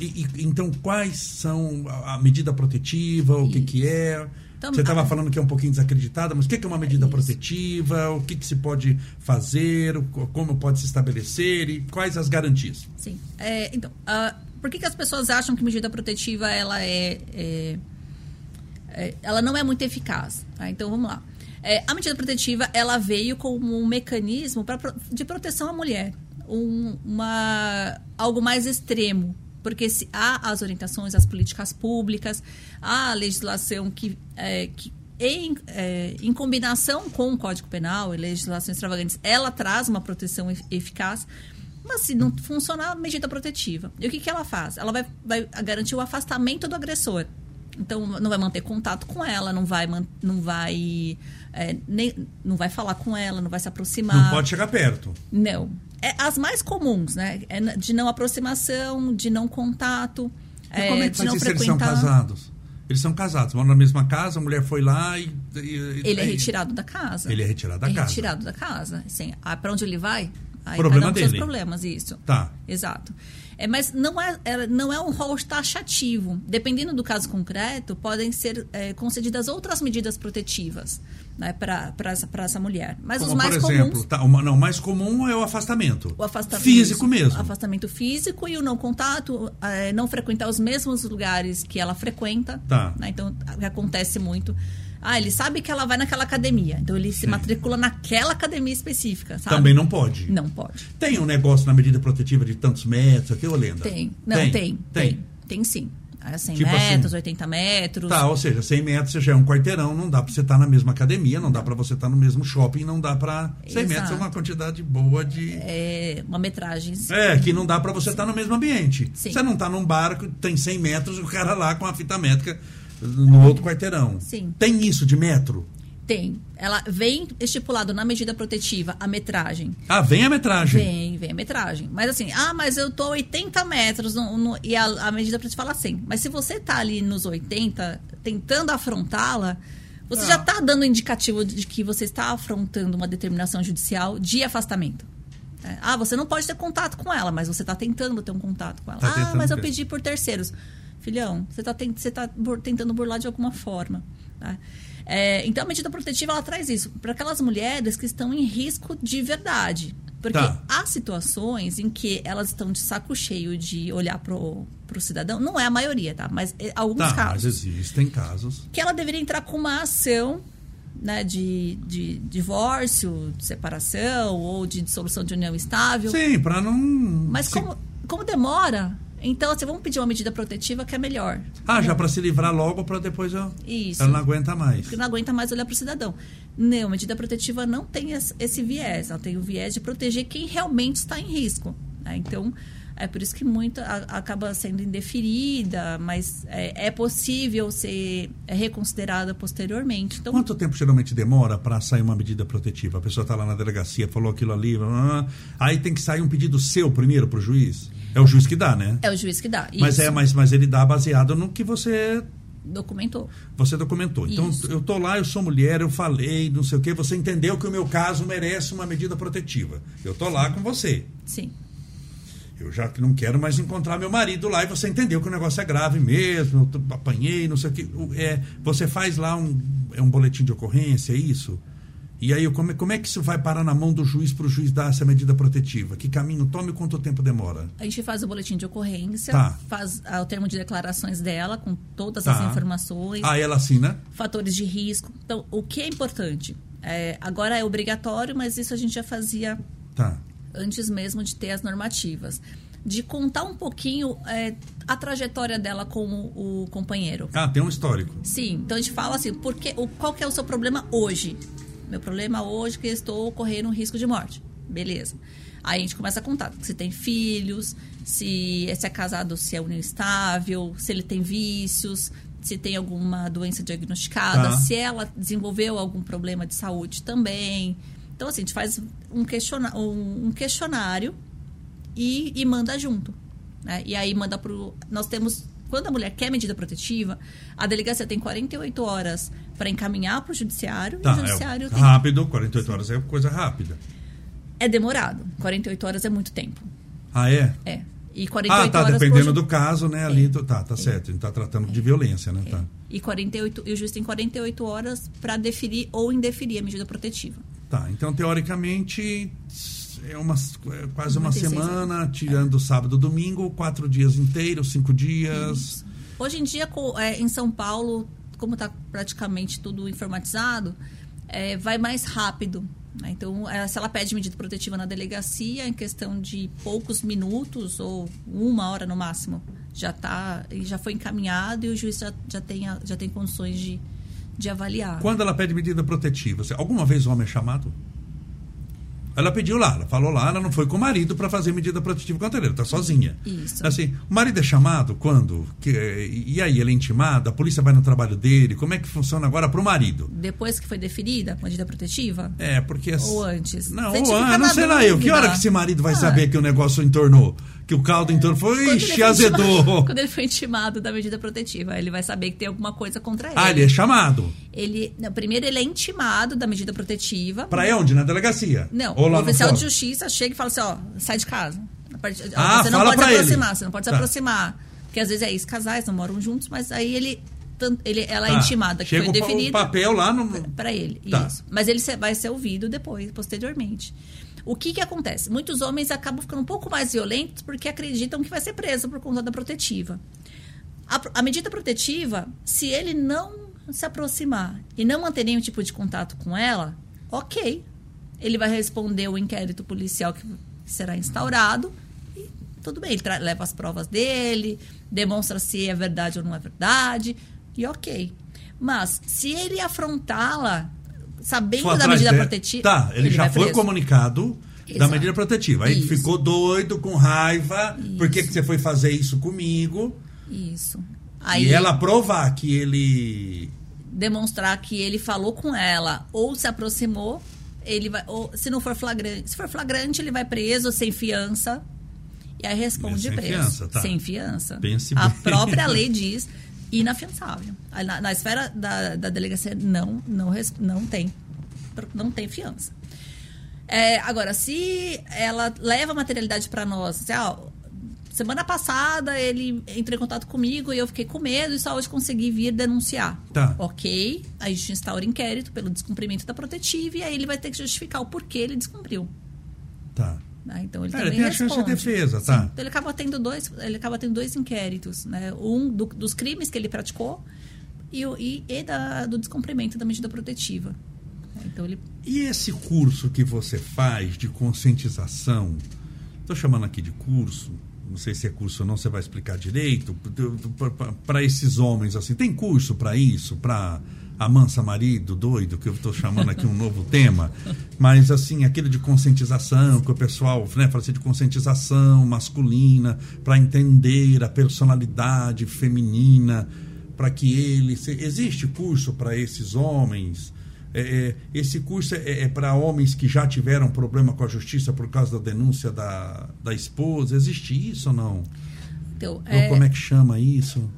A: e- e- então, quais são a, medida protetiva, o que, que é?
B: Então,
A: Você estava falando que é um pouquinho desacreditada, mas o que, é uma medida
B: Isso.
A: protetiva? O que, que se pode fazer? Como pode se estabelecer? E quais as garantias?
B: Sim. É, então, ah, por que, que as pessoas acham que medida protetiva ela é, é- é- ela não é muito eficaz? tá? Então vamos lá. É, a medida protetiva ela veio como um mecanismo pra, de proteção à mulher, um, uma algo mais extremo. Porque se há as orientações, as políticas públicas, há a legislação que, é, que em, é, em combinação com o Código Penal e legislações extravagantes, ela traz uma proteção ef- eficaz. Mas se não funcionar, medida protetiva. E o que, que ela faz? Ela vai, vai garantir o afastamento do agressor. Então, não vai manter contato com ela, não vai, não vai, é, nem, não vai falar com ela, não vai se aproximar.
A: Não pode chegar perto.
B: Não. É, as mais comuns, né? É de não aproximação, de não contato,
A: E
B: é,
A: como é que
B: de não
A: isso se eles são
B: frequentar.
A: casados? Eles são casados, moram na mesma casa, a mulher foi lá e. e-
B: Ele é
A: e-
B: retirado da casa.
A: Ele é retirado da
B: é
A: casa.
B: retirado da casa. Assim, para onde ele vai? Aí
A: Problema
B: cada um com seus
A: dele.
B: problemas, isso.
A: Tá.
B: Exato. É, mas não é, é- não é um rol taxativo. Dependendo do caso concreto, podem ser é, concedidas outras medidas protetivas né, para essa mulher. Mas
A: Como,
B: os mais
A: por exemplo,
B: comuns.
A: tá, uma- não, o mais comum é o afastamento.
B: O afastamento
A: Físico mesmo.
B: O afastamento físico e o não contato, é, não frequentar os mesmos lugares que ela frequenta.
A: Tá.
B: né? Então, acontece muito. Ah, ele sabe que ela vai naquela academia. Então, ele se
A: Sim.
B: matricula naquela academia específica, sabe?
A: Também não pode.
B: Não pode.
A: Tem um negócio na medida protetiva de tantos metros aqui, Olenda?
B: Tem. Não, tem. Tem, tem, sim. Ah, 100
A: Tipo
B: metros,
A: assim.
B: 80 metros.
A: Tá, ou seja, 100 metros você já é um quarteirão, não dá pra você estar na mesma academia, não dá pra você estar no mesmo shopping, não dá pra. 100 metros é
B: Exato.
A: uma quantidade boa de.
B: É uma metragem.
A: É, que não dá pra você estar no mesmo ambiente.
B: Sim.
A: Você não tá num barco, tem 100 metros, o cara lá com a fita métrica no outro quarteirão.
B: Sim.
A: Tem isso de metro?
B: Tem. Ela vem estipulado na medida protetiva a metragem.
A: Ah, vem a metragem.
B: Vem, vem a metragem. Mas assim, ah, mas eu tô a 80 metros no- no- e a, a medida protetiva fala assim. Mas se você tá ali nos 80, tentando afrontá-la, você
A: Ah.
B: já tá dando indicativo de que você está afrontando uma determinação judicial de afastamento. É, Ah, você não pode ter contato com ela, mas você está tentando ter um contato com ela.
A: Tá
B: ah, mas eu pedi por terceiros. Filhão, você está tá bur- tentando burlar de alguma forma. tá? É, então, a medida protetiva ela traz isso para aquelas mulheres que estão em risco de verdade. Porque
A: Tá.
B: há situações em que elas estão de saco cheio de olhar pro, pro cidadão. Não é a maioria, tá? Mas é, alguns
A: Tá,
B: casos
A: mas existem casos.
B: que ela deveria entrar com uma ação né, de, de divórcio, de separação ou de dissolução de união estável.
A: Sim, pra não.
B: Mas como, como demora, então assim, vamos pedir uma medida protetiva que é melhor.
A: Ah, já pra se livrar logo, pra depois eu.
B: Isso.
A: Ela não aguenta mais.
B: Porque não aguenta mais olhar para o cidadão. Não, medida protetiva não tem esse, viés. Ela tem o viés de proteger quem realmente está em risco. né? Então, é por isso que muita a- acaba sendo indeferida, mas é, é possível ser reconsiderada posteriormente. Então,
A: Quanto tempo geralmente demora para sair uma medida protetiva? A pessoa está lá na delegacia, falou aquilo ali, aí tem que sair um pedido seu primeiro para o juiz? É o juiz que dá, né?
B: é o juiz que dá.
A: Mas
B: Isso.
A: é, mas, mas ele dá baseado no que você
B: Documentou.
A: você documentou. Então
B: Isso.
A: eu tô lá, eu sou mulher, eu falei, não sei o quê, você entendeu que o meu caso merece uma medida protetiva. Eu tô lá com você.
B: Sim.
A: eu já que não quero mais encontrar meu marido lá e você entendeu que o negócio é grave mesmo, eu apanhei, não sei o que. O- É, você faz lá um, é um boletim de ocorrência, é isso? E aí, como, é- como é que isso vai parar na mão do juiz para o juiz dar essa medida protetiva? Que caminho toma e quanto tempo demora?
B: A gente faz o boletim de ocorrência,
A: Tá.
B: faz ah, o termo de declarações dela, com todas
A: Tá.
B: as informações,
A: Ah, ela assina?
B: fatores de risco. Então, o que é importante? É, agora é obrigatório, mas isso a gente já fazia
A: Tá.
B: antes mesmo de ter as normativas. De contar um pouquinho é, a trajetória dela com o, companheiro.
A: Ah, tem um histórico.
B: Sim, então a gente fala assim, porque, o, qual que é o seu problema hoje? Meu problema hoje é que estou correndo um risco de morte. Beleza. Aí a gente começa a contar se tem filhos, se, se é casado, se é união estável, se ele tem vícios, se tem alguma doença diagnosticada,
A: Tá.
B: se ela desenvolveu algum problema de saúde também. Então, assim, a gente faz um, questiona um questionário e, e manda junto. né? E aí manda pro. Nós temos. Quando a mulher quer medida protetiva, a delegacia tem 48 horas para encaminhar para o judiciário.
A: Tá,
B: e o judiciário
A: é
B: tem.
A: rápido, 48 horas é coisa rápida.
B: É demorado. 48 horas é muito tempo.
A: Ah, é?
B: É. E 48
A: Ah, tá,
B: horas.
A: dependendo
B: ju-
A: do caso, né? Ali, tu- tá, tá certo. A gente tá tratando de violência, né? Tá.
B: E, 48, e o juiz tem 48 horas para deferir ou indeferir a medida protetiva.
A: Tá, então teoricamente é, uma, é quase uma
B: 96
A: semana, tirando sábado e domingo, quatro dias inteiros, cinco dias.
B: Hoje em dia, é, em São Paulo, como está praticamente tudo informatizado, é, vai mais rápido. né? Então, é, se ela pede medida protetiva na delegacia, em questão de poucos minutos ou uma hora no máximo, já tá, e já foi encaminhado e o juiz já, já, tem, já tem condições de, de avaliar.
A: Quando ela pede medida protetiva, alguma vez o homem é chamado? Ela pediu lá, ela falou lá, ela não foi com o marido para fazer medida protetiva contra ele, ela tá sozinha.
B: Isso.
A: Assim, o marido é chamado quando? Que- e aí, ele é intimado? A polícia vai no trabalho dele? Como é que funciona agora pro marido?
B: Depois que foi deferida a medida protetiva?
A: É, porque. as-
B: Ou antes?
A: Não, ou ah, não sei lá eu. Que hora que esse marido vai
B: Ah.
A: saber que o negócio entornou? Que o caldo entornou? Foi, ixi, azedou.
B: intimado- Quando ele foi intimado da medida protetiva, ele vai saber que tem alguma coisa contra ele.
A: Ah, ele é chamado.
B: Ele, não, primeiro ele é intimado da medida protetiva.
A: Pra ir onde? Na delegacia?
B: Não,
A: Ou
B: o oficial de justiça chega e fala assim, ó, sai de casa. Ó,
A: Ah,
B: você não pode se
A: ele.
B: aproximar, você não pode se
A: Tá.
B: aproximar. Porque às vezes é isso, casais não moram juntos, mas aí ele, ele ela é
A: Tá.
B: intimada que
A: Chega
B: foi
A: pa- o
B: definida
A: papel lá no.
B: para ele.
A: Tá.
B: Isso. Mas ele vai ser ouvido depois, posteriormente. O que que acontece? Muitos homens acabam ficando um pouco mais violentos porque acreditam que vai ser preso por conta da protetiva. A, a medida protetiva, se ele não se aproximar e não manter nenhum tipo de contato com ela, ok. Ele vai responder o inquérito policial que será instaurado e tudo bem. Ele leva as provas dele, demonstra se é verdade ou não é verdade e ok. Mas se ele afrontá-la sabendo da medida
A: dele.
B: protetiva,
A: Tá, ele, já
B: vai
A: foi
B: preso.
A: comunicado da
B: Exato.
A: medida protetiva. Aí ele
B: Isso.
A: ficou doido, com raiva. Por que,
B: Isso.
A: que você foi fazer isso comigo?
B: Isso.
A: e ela provar que ele.
B: demonstrar que ele falou com ela ou se aproximou, ele vai. Ou, se não for flagrante, se for flagrante, ele vai preso sem fiança. E aí responde
A: Sem
B: preso.
A: fiança, tá.
B: Sem fiança.
A: Pense
B: A
A: bem.
B: própria lei diz inafiançável. Na, na esfera da, da delegacia não, não, não tem. Não tem fiança. É, agora, se ela leva a materialidade para nós, assim, ah, semana passada ele entrou em contato comigo e eu fiquei com medo e só hoje consegui vir denunciar.
A: Tá.
B: Ok, a gente instaura inquérito pelo descumprimento da protetiva e aí ele vai ter que justificar o porquê ele descumpriu.
A: Tá.
B: Né? Então ele
A: É,
B: também
A: tem a chance de
B: responde.
A: defesa,
B: Sim,
A: tá.
B: Então ele acaba tendo dois, ele acaba tendo dois inquéritos, né? Um do- dos crimes que ele praticou e, e, e da- do descumprimento da medida protetiva. Então ele
A: E esse curso que você faz de conscientização, estou chamando aqui de curso, não sei se é curso ou não, você vai explicar direito, para esses homens assim, tem curso para isso, para amansa marido doido, que eu estou chamando aqui um novo tema, mas assim, aquele de conscientização, que o pessoal né, fala assim, de conscientização masculina, para entender a personalidade feminina, para que ele. se- Existe curso para esses homens? É, é, esse curso é, para homens que já tiveram problema com a justiça por causa da denúncia da, da esposa? Existe isso ou não?
B: então,
A: Ou
B: é,
A: como é que chama isso?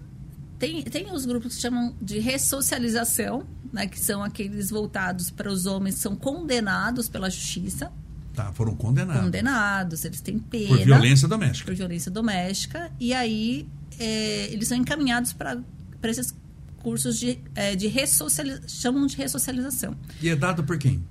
B: Tem, tem os grupos que chamam de ressocialização, né, que são aqueles voltados para os homens que são condenados pela justiça.
A: tá. Foram condenados.
B: condenados, eles têm pena.
A: Por violência doméstica.
B: por violência doméstica. E aí é, eles são encaminhados para esses cursos de, é, de ressocialização, chamam de ressocialização.
A: E é dado por quem?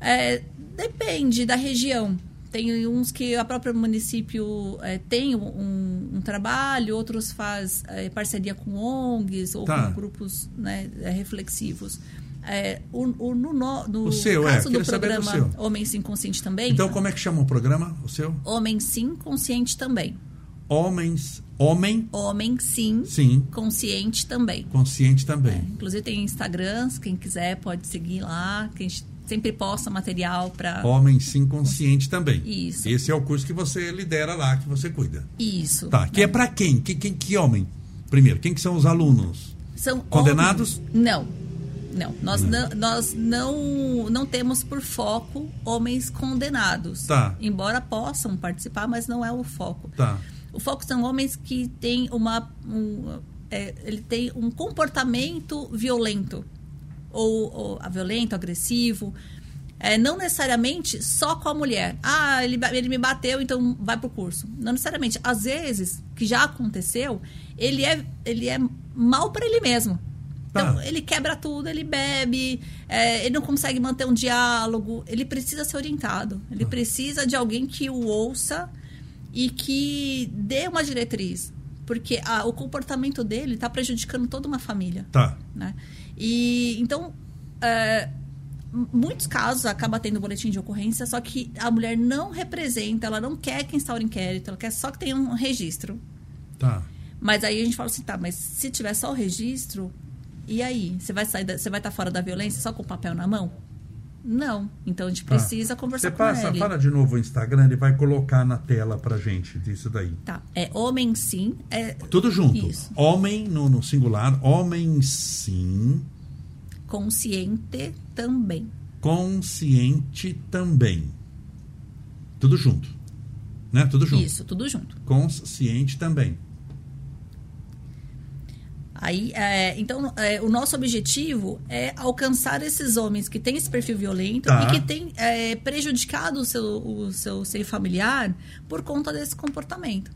B: É, depende da região. Tem uns que a própria município é, tem um, um trabalho, outros faz é, parceria com ONGs ou
A: Tá.
B: com grupos né, é, reflexivos. É, o, o- no, no,
A: O seu, é,
B: caso do
A: saber do
B: programa
A: seu.
B: Homem Sim Consciente também,
A: Então, como é que chama o programa? O seu?
B: Homem Sim Consciente também.
A: Homens. Homem,
B: Homem Sim
A: sim.
B: Consciente também.
A: Consciente também.
B: Inclusive tem Instagrams, quem quiser pode seguir lá, sempre posta material para
A: Homem, sim, consciente também.
B: Isso.
A: Esse é o curso que você lidera lá, que você cuida.
B: isso.
A: Tá. Que é pra quem? Que, quem? que homem? Primeiro, quem que são os alunos?
B: São
A: Condenados?
B: homens- Não. Não, nós não, nós não, não temos por foco homens condenados.
A: Tá.
B: Embora possam participar, mas não é o foco.
A: Tá.
B: O foco são homens que têm uma um, é, ele tem um comportamento violento ou, ou a violento, agressivo. É, não necessariamente só com a mulher. Ah, ele, ele me bateu, então vai pro curso. Não necessariamente. Às vezes, que já aconteceu, ele é, ele é mal para ele mesmo. Então,
A: Tá.
B: ele quebra tudo, ele bebe, é, ele não consegue manter um diálogo, ele precisa ser orientado. Ele precisa de alguém que o ouça e que dê uma diretriz. Porque a- o comportamento dele está prejudicando toda uma família
A: Tá.
B: né? E então, é, muitos casos acaba tendo boletim de ocorrência, só que a mulher não representa, ela não quer que instaure inquérito, ela quer só que tenha um registro.
A: Tá.
B: Mas aí a gente fala assim, tá, mas se tiver só o registro, e aí? Você vai sair, da- você vai estar fora da violência só com o papel na mão? Não. Então a gente
A: Tá.
B: precisa conversar
A: Você
B: com
A: passa,
B: ele.
A: fala de novo o Instagram, ele vai colocar na tela pra gente disso daí.
B: Tá. É homem sim, é
A: Tudo junto.
B: Isso.
A: Homem no, no singular, homem sim,
B: consciente também.
A: consciente também. Tudo junto. Né? Tudo junto.
B: Isso, tudo junto.
A: Consciente também.
B: Aí, é, então, é, o nosso objetivo é alcançar esses homens que têm esse perfil violento
A: Tá.
B: e que têm é, prejudicado o seu, o seu seio familiar por conta desse comportamento.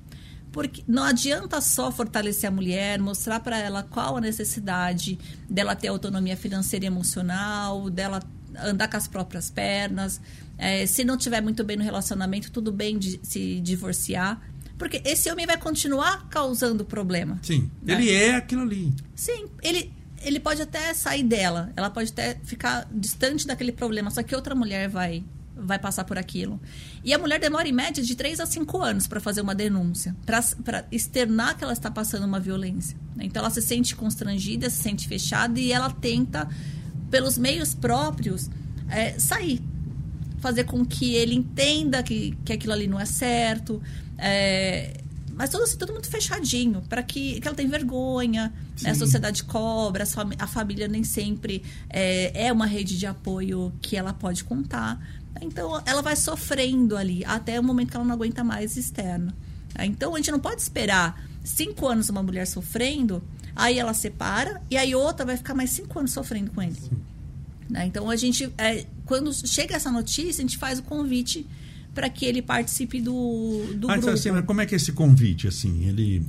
B: Porque não adianta só fortalecer a mulher, mostrar para ela qual a necessidade dela ter autonomia financeira e emocional, dela andar com as próprias pernas. É, se não tiver muito bem no relacionamento, tudo bem de se divorciar. Porque esse homem vai continuar causando problema.
A: Sim.
B: Né?
A: Ele é aquilo ali.
B: Sim, ele, ele pode até sair dela, ela pode até ficar distante daquele problema, só que outra mulher vai vai passar por aquilo. E a mulher demora em média de 3 a 5 anos para fazer uma denúncia, para externar que ela está passando uma violência. Então ela se sente constrangida, se sente fechada e ela tenta, pelos meios próprios, é, sair fazer com que ele entenda que, que aquilo ali não é certo. é, mas todo, assim, todo mundo fechadinho, para que, que ela tem vergonha. né? A
A: Sim.
B: sociedade cobra, a família nem sempre é, é uma rede de apoio que ela pode contar. Então, ela vai sofrendo ali até o momento que ela não aguenta mais externo. É, Então, a gente não pode esperar cinco anos uma mulher sofrendo, aí ela separa, e aí outra vai ficar mais cinco anos sofrendo com ele. Né? Então a gente, é, quando chega essa notícia, a gente faz o convite para que ele participe do, do
A: Ah, então,
B: grupo.
A: assim, mas como é que é esse convite, assim? Ele.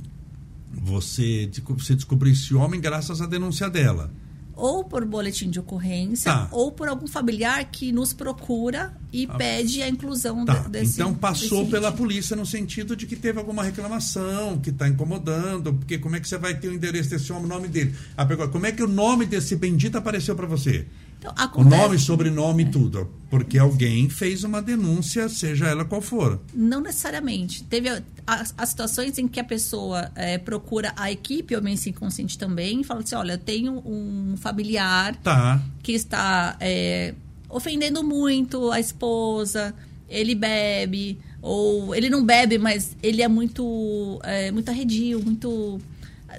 A: Você, você descobriu esse homem graças à denúncia dela.
B: Ou por boletim de ocorrência,
A: Tá.
B: ou por algum familiar que nos procura e pede a inclusão
A: Tá.
B: de- desse.
A: então passou
B: desse
A: pela polícia no sentido de que teve alguma reclamação, que está incomodando, porque como é que você vai ter o endereço desse homem, o nome dele? Ah, pergunta, como é que o nome desse bendito apareceu para você?
B: Então,
A: O
B: acontece-
A: nome, sobrenome e tudo. Porque alguém fez uma denúncia, seja ela qual for.
B: Não necessariamente. Teve as, as situações em que a pessoa é, procura a equipe Homem Sem Consciente também e fala assim: olha, eu tenho um familiar
A: Tá.
B: que está é, ofendendo muito a esposa, ele bebe, ou ele não bebe, mas ele é muito, é, muito arredio, muito.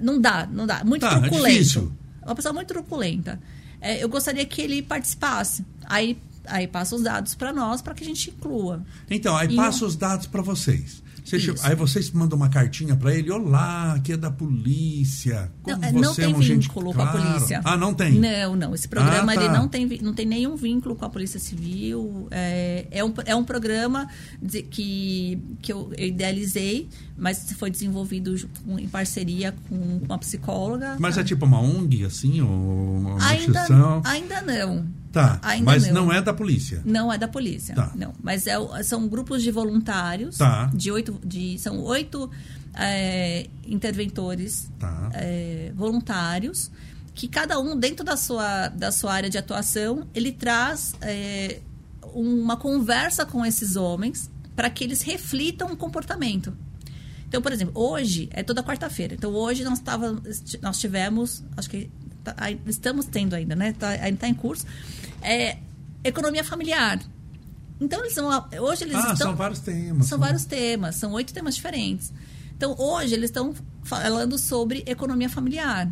B: Não dá, não dá. Muito
A: Tá, é
B: truculento.
A: difícil.
B: uma pessoa muito truculenta. É, eu gostaria que ele participasse. Aí Aí passa os dados para nós para que a gente inclua.
A: Então, aí
B: E
A: passa
B: um-
A: os dados para vocês. Você chega- aí vocês mandam uma cartinha para ele, olá, aqui é da polícia. Como
B: Não, é, não
A: você é
B: tem
A: um gente
B: vínculo com a
A: claro."
B: polícia.
A: Ah, não tem.
B: Não, não. Esse programa
A: Ah, tá.
B: ele não tem, não tem nenhum vínculo com a Polícia Civil. É, é, um, é um programa de- que, que eu idealizei, mas foi desenvolvido em parceria com, uma psicóloga.
A: Mas é tipo uma ONG, assim, ou uma
B: ainda,
A: instituição?
B: ainda não.
A: Tá,
B: ainda
A: mas
B: não.
A: não é da polícia.
B: Não é da polícia.
A: Tá.
B: Não. Mas é são grupos de voluntários.
A: Tá.
B: De oito, de, são oito é, interventores
A: Tá.
B: é, voluntários que cada um dentro da sua, da sua área de atuação ele traz é, uma conversa com esses homens para que eles reflitam o comportamento. Então, por exemplo, hoje é toda quarta-feira. Então, hoje nós, tava, nós tivemos, acho que tá- estamos tendo ainda, né? Tá, ainda está em curso, é, economia familiar. Então, eles são, hoje eles
A: ah,
B: estão...
A: são vários temas.
B: São vários temas, são oito temas diferentes. Então, hoje, eles estão falando sobre economia familiar.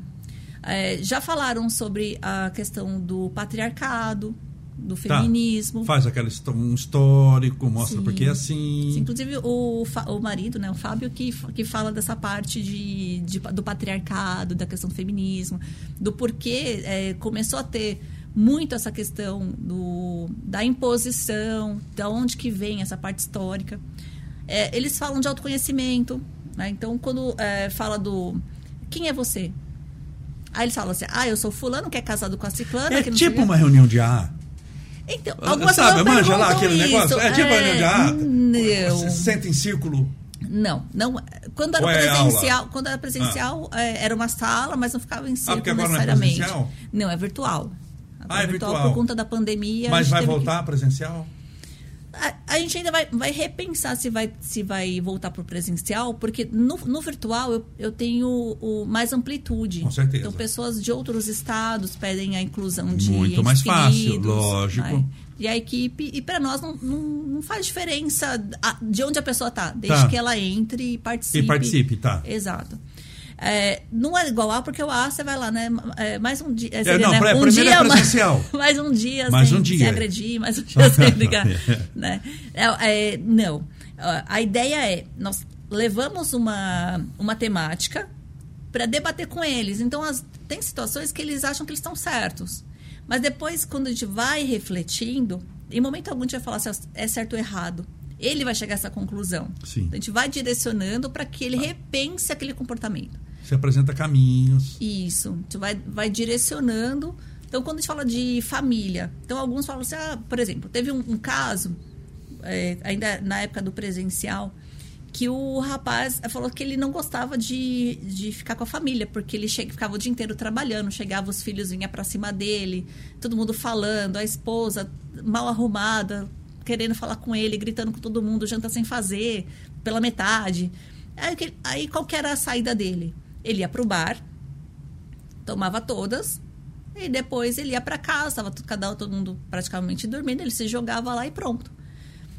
B: É, já falaram sobre a questão do patriarcado, do
A: Tá.
B: feminismo.
A: Faz aquele um histórico, mostra
B: Sim.
A: porque é assim.
B: Sim, inclusive, o, o marido, né, o Fábio, que, que fala dessa parte de, de- do patriarcado, da questão do feminismo, do porquê é, começou a ter muito essa questão do, da imposição, da onde que vem essa parte histórica. É, eles falam de autoconhecimento, né? então quando é, fala do quem é você? Aí eles falam assim, ah, eu sou fulano que é casado com a ciclana.
A: É tipo
B: quê."
A: uma reunião de AA.
B: Então,
A: Ah,
B: algumas
A: sabe, manja lá aquele
B: isso.
A: negócio? É tipo reunião de.
B: Não.
A: Você se senta em círculo.
B: Não, não. Quando era
A: Ou é
B: presencial, quando era presencial, é, era uma sala, mas não ficava em círculo
A: porque agora não é
B: necessariamente. Não, é virtual.
A: Ah, é virtual.
B: por conta da pandemia.
A: Mas vai
B: teve que-
A: voltar presencial?
B: A, a gente ainda vai, vai repensar se vai, se vai voltar para o presencial, porque no, no virtual eu, eu tenho o, mais amplitude.
A: Com certeza.
B: Então, pessoas de outros estados pedem a inclusão de
A: Muito mais fácil, lógico.
B: né? E a equipe, e para nós não, não, não faz diferença de onde a pessoa está, desde
A: Tá.
B: que ela entre e participe.
A: E participe, tá.
B: Exato. É, não é igual A, porque o A você vai lá, né? É, mais um dia. É,
A: não,
B: né? um
A: é
B: dia, mais-
A: presencial.
B: Mais, um dia
A: Mais
B: sem,
A: um dia.
B: sem agredir, mais um dia sem ligar. né? É, é, não. A ideia é, nós levamos uma, uma temática para debater com eles. Então, as- tem situações que eles acham que eles estão certos. Mas depois, quando a gente vai refletindo, em momento algum a gente vai falar se é certo ou errado. Ele vai chegar a essa conclusão.
A: Sim.
B: A gente vai direcionando para que ele repense aquele comportamento.
A: Você apresenta caminhos.
B: Isso. Gente vai, vai direcionando. Então, quando a gente fala de família, então alguns falam assim, ah, por exemplo, teve um, um caso, é, ainda na época do presencial, que o rapaz falou que ele não gostava de, de ficar com a família, porque ele che- ficava o dia inteiro trabalhando, chegava, os filhos vinham para cima dele, todo mundo falando, a esposa mal arrumada, querendo falar com ele, gritando com todo mundo, janta sem fazer, pela metade. Aí, aí qual que era a saída dele? Ele ia pro bar, tomava todas, e depois ele ia para casa, tava tudo- cada todo mundo praticamente dormindo, ele se jogava lá e pronto.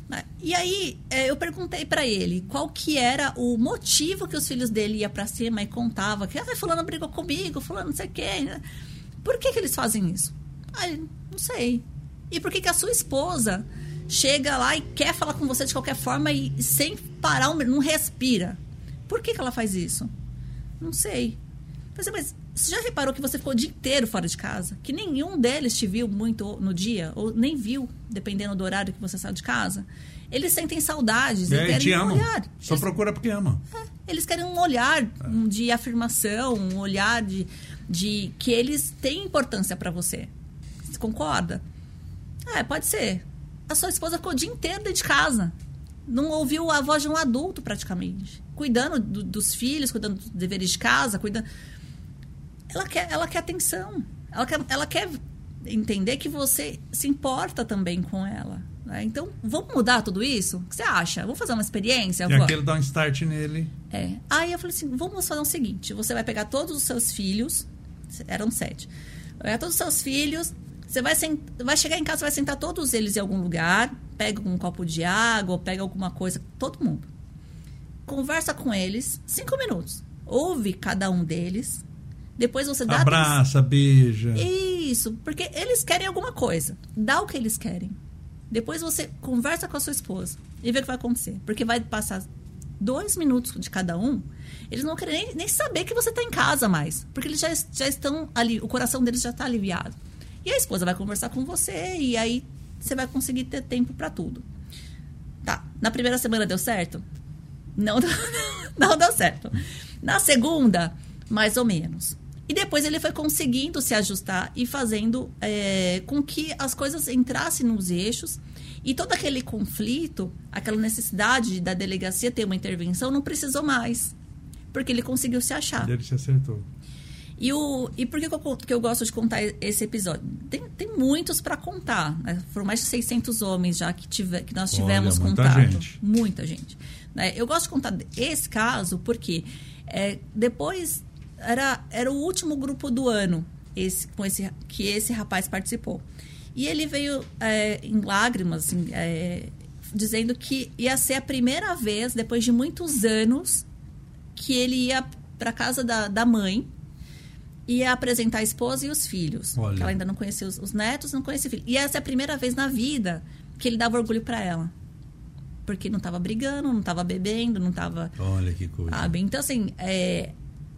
B: Né? E aí é, eu perguntei para ele qual que era o motivo que os filhos dele iam para cima e contava que ah, fulano brigou comigo, fulano não sei o né? Por que, que eles fazem isso? Não sei. E por que, que a sua esposa chega lá e quer falar com você de qualquer forma e sem parar, não respira? Por que, que ela faz isso? Não sei. Falei mas você já reparou que você ficou o dia inteiro fora de casa? Que nenhum deles te viu muito no dia, ou nem viu, dependendo do horário que você saiu de casa? Eles sentem saudades,
A: É,
B: eles
A: e
B: querem
A: te
B: um olhar.
A: Só
B: Eles-
A: procura porque ama.
B: é, eles querem um olhar de afirmação, um olhar de, de que eles têm importância para você. Você concorda? É, pode ser. A sua esposa ficou o dia inteiro dentro de casa. Não ouviu a voz de um adulto, praticamente. Cuidando do- dos filhos, cuidando dos deveres de casa, cuidando. Ela quer, ela quer atenção. Ela quer, ela quer entender que você se importa também com ela. né? Então, vamos mudar tudo isso? O que você acha? Vamos fazer uma experiência?
A: E aquele dá um start nele.
B: É. Aí eu falei assim: vamos fazer o seguinte: você vai pegar todos os seus filhos, eram sete, vai pegar todos os seus filhos, você vai, sen- vai chegar em casa, vai sentar todos eles em algum lugar, pega um copo de água, pega alguma coisa, todo mundo. Conversa com eles, cinco minutos. Ouve cada um deles. Depois você dá atenção-
A: Abraça, beija.
B: isso, porque eles querem alguma coisa. Dá o que eles querem. Depois você conversa com a sua esposa e vê o que vai acontecer. Porque vai passar dois minutos de cada um, eles não querem nem, nem saber que você está em casa mais. Porque eles já, já estão ali, o coração deles já está aliviado. E a esposa vai conversar com você e aí você vai conseguir ter tempo para tudo. Tá. Na primeira semana deu certo? Não, não deu certo. Na segunda, mais ou menos. E depois ele foi conseguindo se ajustar e fazendo é, com que as coisas entrassem nos eixos e todo aquele conflito, aquela necessidade da delegacia ter uma intervenção, não precisou mais. Porque ele conseguiu se achar.
A: Ele se acertou.
B: E, o, e por que, que, eu, que eu gosto de contar esse episódio? Tem, tem muitos para contar. Né? Foram mais de 600 homens já que, tive, que nós tivemos
A: Olha, muita
B: contato.
A: Gente.
B: Muita gente. Né? Eu gosto de contar esse caso porque é, depois era, era o último grupo do ano esse, com esse, que esse rapaz participou. E ele veio é, em lágrimas, assim, é, dizendo que ia ser a primeira vez, depois de muitos anos, que ele ia para casa da, da mãe ia apresentar a esposa e os filhos.
A: Olha.
B: Que ela ainda não conhecia os, os netos, não conhecia filhos. E essa é a primeira vez na vida que ele dava orgulho para ela. Porque não estava brigando, não estava bebendo, não estava.
A: Olha que coisa.
B: Sabe? Então, assim, é,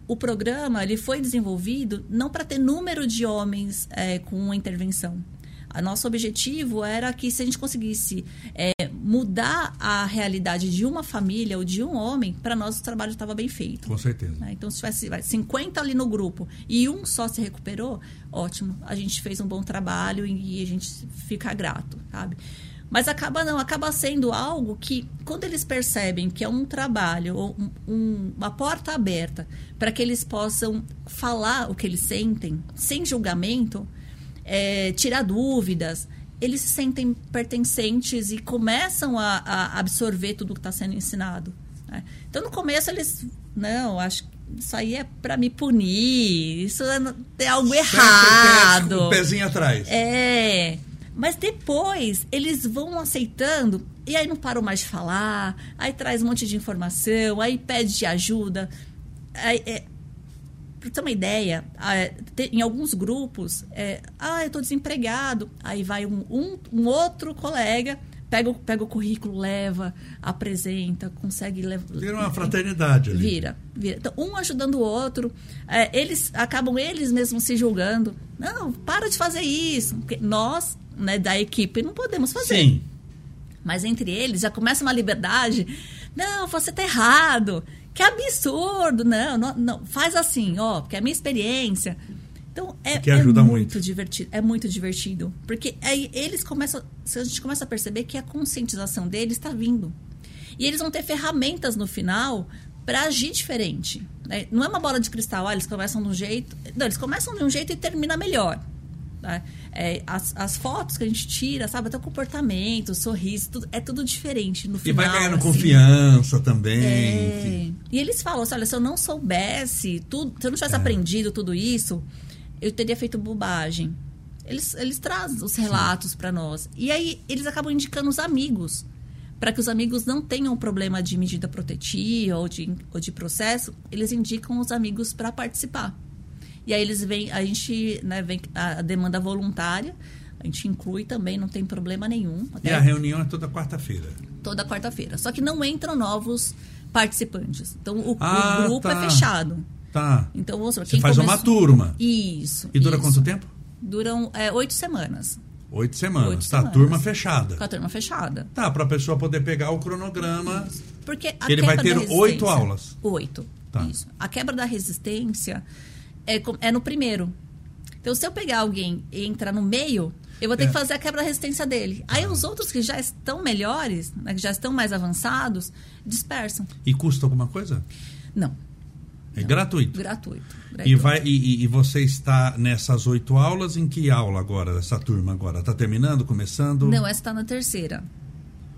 B: o programa ele foi desenvolvido não para ter número de homens é, com uma intervenção. A nosso objetivo era que se a gente conseguisse é, mudar a realidade de uma família ou de um homem, para nós o trabalho estava bem feito.
A: Com certeza.
B: Né? Então, se tivesse vai, 50 ali no grupo e um só se recuperou, ótimo. A gente fez um bom trabalho e, e a gente fica grato, sabe? Mas acaba não, acaba sendo algo que, quando eles percebem que é um trabalho, um, um, uma porta aberta para que eles possam falar o que eles sentem, sem julgamento, é, tirar dúvidas, eles se sentem pertencentes e começam a, a absorver tudo que está sendo ensinado. Né? Então, no começo, eles. Não, acho que isso aí é para me punir, isso é, é algo
A: Sempre
B: errado.
A: um pezinho atrás.
B: É. Mas depois eles vão aceitando e aí não param mais de falar, aí traz um monte de informação, aí pede ajuda. Aí, é, para ter uma ideia, em alguns grupos, é, ah, eu estou desempregado. Aí vai um, um, um, outro colega, pega, o, pega o currículo, leva, apresenta, consegue levar.
A: Vira uma fraternidade ali.
B: Vira, vira. Então, um ajudando o outro. É, eles acabam eles mesmos se julgando. Não, para de fazer isso. Porque nós, né, da equipe, não podemos fazer.
A: Sim.
B: Mas entre eles já começa uma liberdade. Não, você está errado. Que absurdo! Não, não, não, faz assim, ó, porque é a minha experiência. Então é,
A: que ajuda
B: é muito,
A: muito,
B: divertido, é muito divertido, porque aí eles começam, a gente começa a perceber que a conscientização deles está vindo e eles vão ter ferramentas no final para agir diferente. Né? Não é uma bola de cristal, ah, eles começam de um jeito, não, eles começam de um jeito e termina melhor. Né? É, as, as, fotos que a gente tira, sabe? Até o comportamento, o sorriso, tudo, é tudo diferente no final.
A: E vai ganhando
B: assim.
A: confiança também.
B: É.
A: Que...
B: E eles falam assim, olha, se eu não soubesse, tudo, se eu não tivesse é. aprendido tudo isso, eu teria feito bobagem. Eles, eles trazem os relatos para nós. E aí eles acabam indicando os amigos. Para que os amigos não tenham problema de medida protetiva ou de, ou de processo, eles indicam os amigos para participar. E aí eles vêm, a gente né, vem a demanda voluntária, a gente inclui também, não tem problema nenhum.
A: E a reunião é toda quarta-feira?
B: Toda quarta-feira. Só que não entram novos participantes. Então o,
A: ah,
B: o grupo
A: tá.
B: é fechado.
A: Tá.
B: Então,
A: Você faz começou... uma turma.
B: Isso.
A: E dura
B: isso.
A: quanto tempo?
B: Duram é, oito semanas.
A: Oito semanas.
B: Oito
A: tá,
B: semanas.
A: turma fechada.
B: Com a turma fechada.
A: Tá, para a pessoa poder pegar o cronograma.
B: Isso. Porque a
A: ele vai ter oito aulas.
B: Oito.
A: Tá.
B: Isso. A quebra da resistência é, é no primeiro. Então, se eu pegar alguém e entrar no meio, eu vou ter
A: É.
B: que fazer a quebra da resistência dele. Aí os outros que já estão melhores, né, que já estão mais avançados, dispersam.
A: E custa alguma coisa?
B: Não.
A: É gratuito.
B: Gratuito.
A: E,
B: gratuito.
A: vai, e, e- e você está nessas oito aulas, em que aula agora, essa turma agora? Está terminando, começando?
B: Não, essa está na terceira.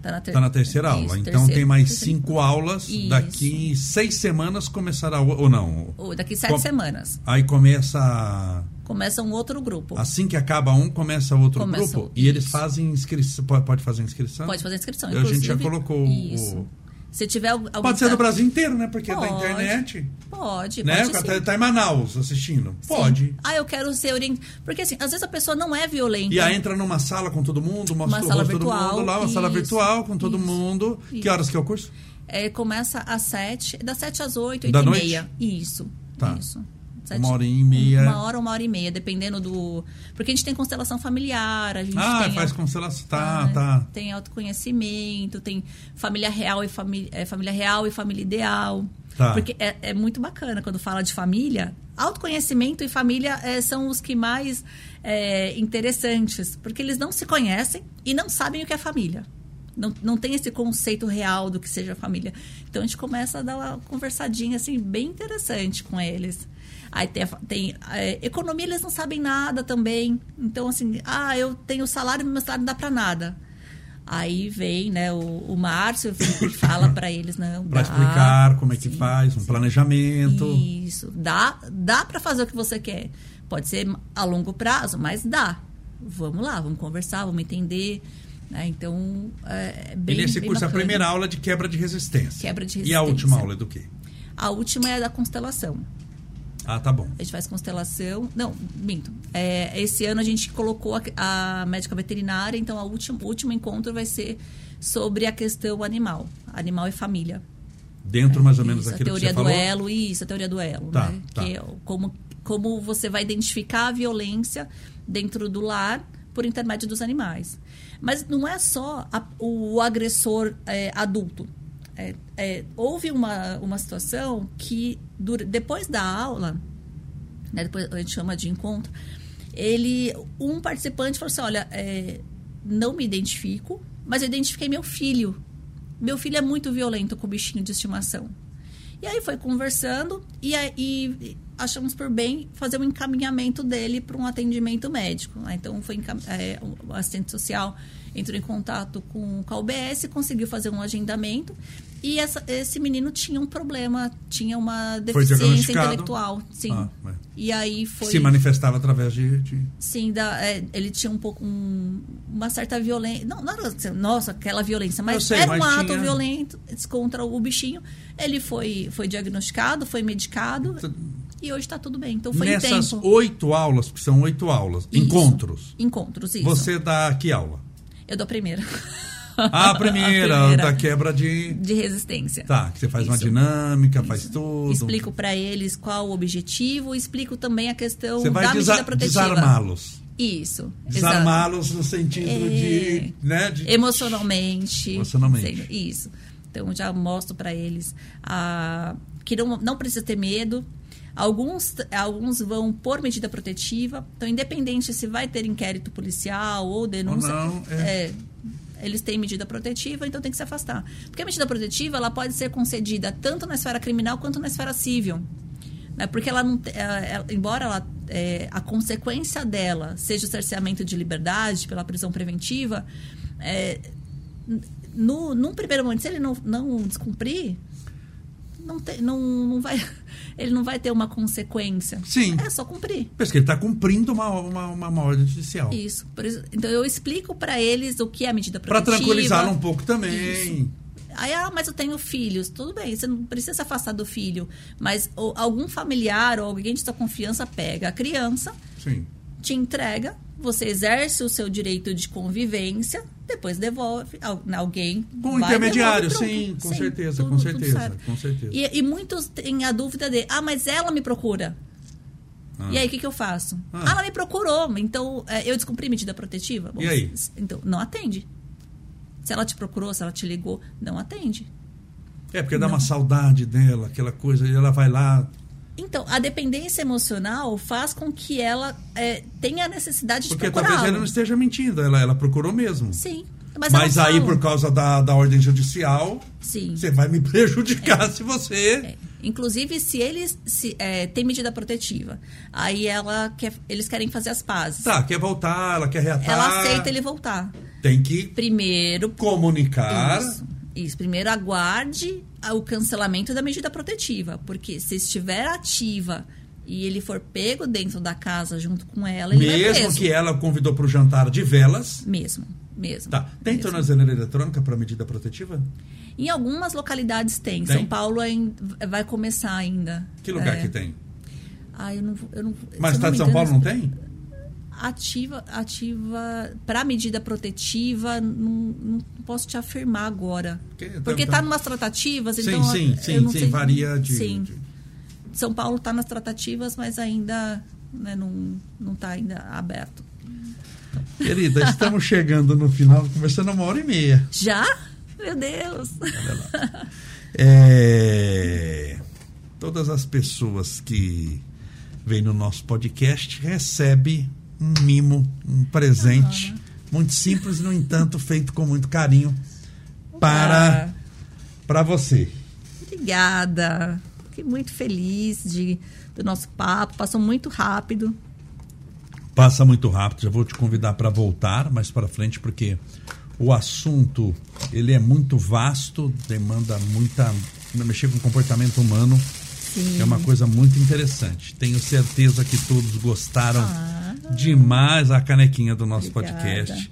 B: Está na, ter...
A: Está na terceira
B: Isso,
A: aula. Então tem mais
B: terceira.
A: cinco aulas.
B: Isso.
A: Daqui seis semanas começará. Ou não?
B: Ou daqui sete
A: Com-
B: semanas.
A: Aí começa.
B: Começa um outro grupo.
A: Assim que acaba um, começa outro
B: Começa
A: grupo. E eles fazem inscrição. Pode, fazer inscrição?
B: Pode fazer inscrição.
A: A gente já
B: inclusive-
A: colocou
B: Isso.
A: o.
B: Se tiver
A: Pode ser
B: que
A: do Brasil inteiro, né? Porque é da
B: Pode.
A: internet.
B: Pode,
A: Né?
B: pode sim.
A: tá, em Manaus assistindo.
B: Sim.
A: Pode.
B: Ah, eu quero ser orientado. Porque assim, às vezes a pessoa não é violenta.
A: E aí entra numa sala com todo mundo, mostra
B: Uma
A: o
B: sala
A: rosto de todo
B: virtual,
A: mundo lá, uma sala
B: isso,
A: virtual com todo
B: isso,
A: mundo. Que
B: isso.
A: horas que é o curso?
B: É, começa às sete, das sete às oito, oito
A: Da
B: e
A: noite?
B: meia. Isso.
A: Tá.
B: Isso. Sete-
A: Uma hora e meia.
B: Uma hora, uma hora e meia, dependendo do. Porque a gente tem constelação familiar, a gente
A: Ah,
B: tem.
A: faz constelação. Tá,
B: ah,
A: tá.
B: Tem autoconhecimento, tem família real e família, é, família real e família ideal.
A: Tá.
B: Porque é, é muito bacana quando fala de família. Autoconhecimento e família é, são os que mais é, interessantes, porque eles não se conhecem e não sabem o que é família. Não, não tem esse conceito real do que seja família. Então a gente começa a dar uma conversadinha assim, bem interessante com eles. Aí tem, a tem é, economia, eles não sabem nada também. Então, assim, ah, eu tenho salário, meu salário não dá pra nada. Aí vem, né, o, o Márcio e fala para eles, não, dá.
A: explicar como é que
B: Sim,
A: faz, um planejamento.
B: Isso. Dá, dá para fazer o que você quer. Pode ser a longo prazo, mas dá. Vamos lá, vamos conversar, vamos entender. né? Então, é bem
A: e nesse
B: bem
A: curso, a
B: bacana.
A: primeira aula é de quebra de resistência.
B: Quebra de
A: E a última
B: resistência.
A: aula é do quê?
B: A última é da constelação.
A: Ah, tá bom.
B: A gente faz constelação. Não, minto. É, esse ano a gente colocou a, a médica veterinária, então a última, o último encontro vai ser sobre a questão animal. Animal e família.
A: Dentro mais ou menos
B: Isso, a
A: daquilo que
B: teoria
A: você
B: do
A: falou.
B: elo, isso, a teoria do elo,
A: Tá,
B: né?
A: tá.
B: Que é como, como você vai identificar a violência dentro do lar por intermédio dos animais. Mas não é só a- o agressor é, adulto. É, é, houve uma, uma situação que, dura- depois da aula, né, depois a gente chama de encontro, ele, um participante falou assim, olha, é, não me identifico, mas eu identifiquei meu filho. Meu filho é muito violento com o bichinho de estimação. E aí foi conversando e, e achamos por bem fazer um encaminhamento dele para um atendimento médico. né? Então foi é, o assistente social entrou em contato com, com a UBS, conseguiu fazer um agendamento e essa- esse menino tinha um problema, tinha uma deficiência intelectual, sim.
A: Ah, é.
B: E aí foi
A: Se manifestava através de. de-
B: Sim, da, é, ele tinha um pouco um- uma certa violência. Não, não era assim, nossa, aquela violência, mas
A: sei,
B: era um
A: mas
B: ato
A: tinha-
B: violento contra o bichinho. Ele foi, foi diagnosticado, foi medicado e hoje está tudo bem. Então foi
A: Nessas oito aulas, porque são oito aulas,
B: Isso.
A: encontros,
B: Encontros, isso.
A: você dá que aula?
B: Eu dou a primeira.
A: Ah, a primeira,
B: A primeira.
A: da quebra de.
B: De resistência.
A: Tá, que você faz uma
B: Isso.
A: dinâmica, faz tudo.
B: Explico para eles qual o objetivo, explico também a questão
A: Você vai
B: da medida protetiva.
A: desarmá-los.
B: Isso.
A: Desarmá-los no sentido
B: É.
A: de, né, de.
B: emocionalmente.
A: Emocionalmente.
B: Isso. Então já mostro para eles a, que não, não precisa ter medo. Alguns, alguns vão por medida protetiva. Então, independente se vai ter inquérito policial ou denúncia,
A: Ou não, é.
B: é, eles têm medida protetiva, então tem que se afastar. Porque a medida protetiva ela pode ser concedida tanto na esfera criminal quanto na esfera civil. Né? Porque ela não, ela- ela- embora ela, é, a consequência dela seja o cerceamento de liberdade pela prisão preventiva, é, no, num primeiro momento, se ele não, não descumprir, não, tem, não, não vai, ele não vai ter uma consequência.
A: Sim.
B: É só cumprir.
A: Parece que ele está cumprindo uma, uma, uma, uma ordem judicial.
B: Isso. Isso- então eu explico para eles o que é a medida
A: Para
B: protetiva.
A: tranquilizá-lo um pouco também.
B: Isso. Aí, ah, mas eu tenho filhos. Tudo bem, você não precisa se afastar do filho. Mas ou, algum familiar ou alguém de sua confiança pega a criança,
A: Sim.
B: te entrega, você exerce o seu direito de convivência, depois devolve al- alguém.
A: Com intermediário, sim, com certeza,
B: tudo-
A: com certeza, com certeza.
B: E, e muitos têm a dúvida de, ah, mas ela me procura.
A: Ah.
B: E aí, o que, que eu faço?
A: Ah.
B: Ah, ela me procurou, então é, eu descumpri medida protetiva? Bom,
A: E aí?
B: Então, não atende. Se ela te procurou, se ela te ligou, não atende.
A: É, porque dá uma saudade dela, aquela coisa, e ela vai lá.
B: Então, a dependência emocional faz com que ela é, tenha a necessidade
A: Porque
B: de
A: talvez
B: procurá-lo.
A: ela não esteja mentindo, ela, ela procurou mesmo.
B: Sim. Mas,
A: Mas, aí,
B: fala.
A: por causa da, da ordem judicial,
B: Sim.
A: você vai me prejudicar se você.
B: É. Inclusive, se eles se, é, têm medida protetiva, aí ela quer, eles querem fazer as pazes.
A: Tá, quer voltar, ela quer reatar.
B: Ela aceita ele voltar.
A: Tem que
B: Primeiro,
A: comunicar.
B: Isso. Isso. Primeiro, aguarde o cancelamento da medida protetiva. Porque se estiver ativa e ele for pego dentro da casa junto com ela, ele vai
A: Mesmo que ela o convidou para o jantar de velas.
B: Mesmo. mesmo.
A: Tá. Tem
B: mesmo.
A: tornozeleira eletrônica para medida protetiva?
B: Em algumas localidades tem.
A: Tem?
B: São Paulo ain- vai começar ainda.
A: Que lugar
B: É.
A: que tem?
B: Ah, eu não, eu não,
A: Mas estado de
B: me
A: São Paulo não tem?
B: Ativa, ativa para medida protetiva, não, não posso te afirmar agora.
A: Porque
B: Porque
A: tá-
B: está
A: tá-
B: numas tratativas,
A: Sim,
B: então
A: sim,
B: eu
A: sim,
B: não
A: sim,
B: sei-
A: varia de.
B: Sim.
A: de-
B: São Paulo está nas tratativas, mas ainda né, não não está ainda aberto.
A: Querida, estamos chegando no final, conversando uma hora e meia.
B: Já? Meu Deus!
A: É, Todas as pessoas que vêm no nosso podcast recebem um mimo, um presente, muito simples, no entanto, feito com muito carinho para, para você.
B: obrigada. Fiquei muito feliz de, do nosso papo. Passou muito rápido.
A: Passa muito rápido, já vou te convidar para voltar mais para frente, porque o assunto ele é muito vasto, demanda muita. mexer com o comportamento humano.
B: Sim.
A: É uma coisa muito interessante. Tenho certeza que todos gostaram
B: Ah.
A: demais a canequinha do nosso
B: Obrigada.
A: podcast.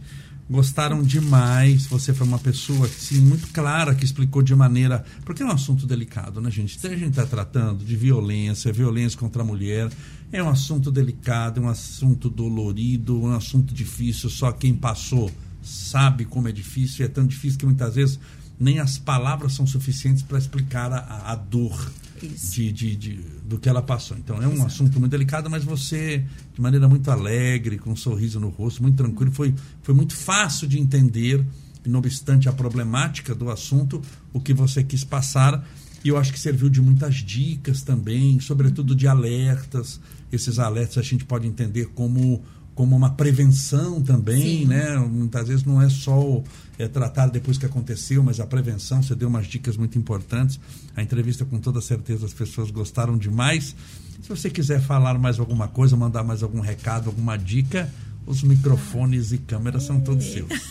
A: Gostaram demais. Você foi uma pessoa sim, muito clara que explicou de maneira. Porque é um assunto delicado, né, gente? A gente está tratando de violência, violência contra a mulher. É um assunto delicado, é um assunto dolorido, um assunto difícil. Só quem passou sabe como é difícil. E é tão difícil que muitas vezes nem as palavras são suficientes para explicar a, a dor. De, de, de- do que ela passou. Então é um assunto muito delicado, mas você, de maneira muito alegre, com um sorriso no rosto, muito tranquilo, foi, foi muito fácil de entender, não obstante a problemática do assunto, o que você quis passar. E eu acho que serviu de muitas dicas também, sobretudo de alertas. Esses alertas a gente pode entender como como uma prevenção também,
B: Sim.
A: né? Muitas vezes não é só é, tratar depois que aconteceu, mas a prevenção, você deu umas dicas muito importantes. A entrevista, com toda certeza, as pessoas gostaram demais. Se você quiser falar mais alguma coisa, mandar mais algum recado, alguma dica, os microfones e câmeras são todos seus.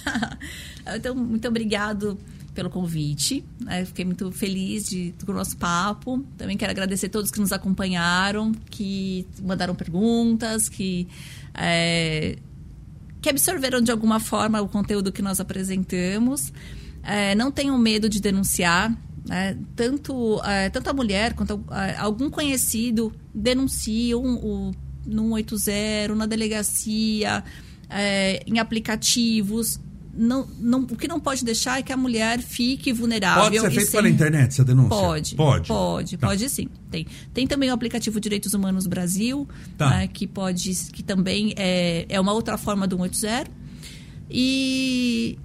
B: Então, muito obrigado pelo convite. né? Fiquei muito feliz de, com o nosso papo. Também quero agradecer a todos que nos acompanharam, que mandaram perguntas, que, é, que absorveram de alguma forma o conteúdo que nós apresentamos. É, não tenham medo de denunciar. né? Tanto, é, tanto a mulher quanto é, algum conhecido denunciam o, no 180, na delegacia, é, em aplicativos. Não, não, o que não pode deixar é que a mulher fique vulnerável.
A: Pode ser feito
B: sem-
A: pela internet essa denúncia?
B: Pode,
A: Pode.
B: pode,
A: Tá.
B: pode sim. Tem, tem também o aplicativo Direitos Humanos Brasil,
A: Tá.
B: né, que pode, que também é, é uma outra forma do 180. E,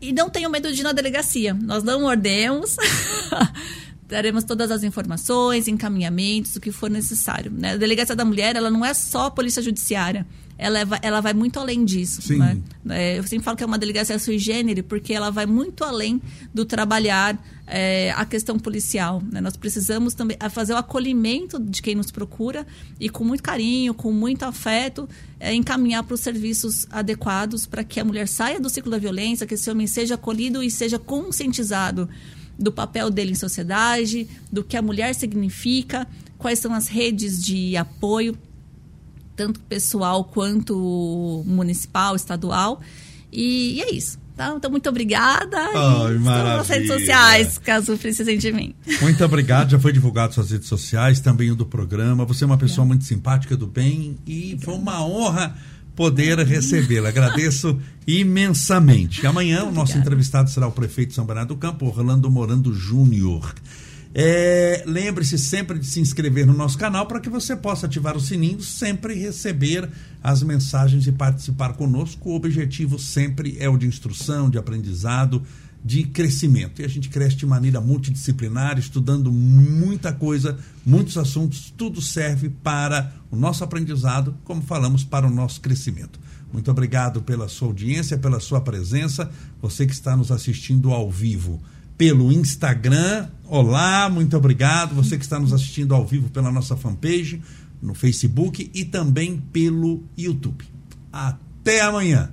B: e não tenham medo de ir na delegacia. Nós não mordemos. Daremos todas as informações, encaminhamentos, o que for necessário. né? A delegacia da mulher, ela não é só a polícia judiciária. Ela, é- vai- ela vai muito além disso. Né? É, eu sempre falo que é uma delegacia sui generis, porque ela vai muito além do trabalhar é, a questão policial. né? Nós precisamos também a fazer o acolhimento de quem nos procura e, com muito carinho, com muito afeto, é, encaminhar para os serviços adequados para que a mulher saia do ciclo da violência, que esse homem seja acolhido e seja conscientizado do papel dele em sociedade, do que a mulher significa, quais são as redes de apoio tanto pessoal quanto municipal, estadual. E, e é isso. Tá? Então, muito obrigada. E estou nas redes sociais, caso precisem de mim.
A: Muito obrigado, já foi divulgado suas redes sociais, também o do programa. Você é uma pessoa muito simpática, do bem, e foi uma honra poder recebê-la. Agradeço imensamente. Amanhã o nosso
B: Obrigada.
A: entrevistado será o prefeito de São Bernardo do Campo, Orlando Morando Júnior. É, Lembre-se sempre de se inscrever no nosso canal para que você possa ativar o sininho, sempre receber as mensagens e participar conosco. O objetivo sempre é o de instrução, de aprendizado, de crescimento. E a gente cresce de maneira multidisciplinar, estudando muita coisa, muitos assuntos, tudo serve para o nosso aprendizado, como falamos, para o nosso crescimento. Muito obrigado pela sua audiência, pela sua presença, você que está nos assistindo ao vivo pelo Instagram. Olá, muito obrigado. Você que está nos assistindo ao vivo pela nossa fanpage, no Facebook e também pelo YouTube. Até amanhã.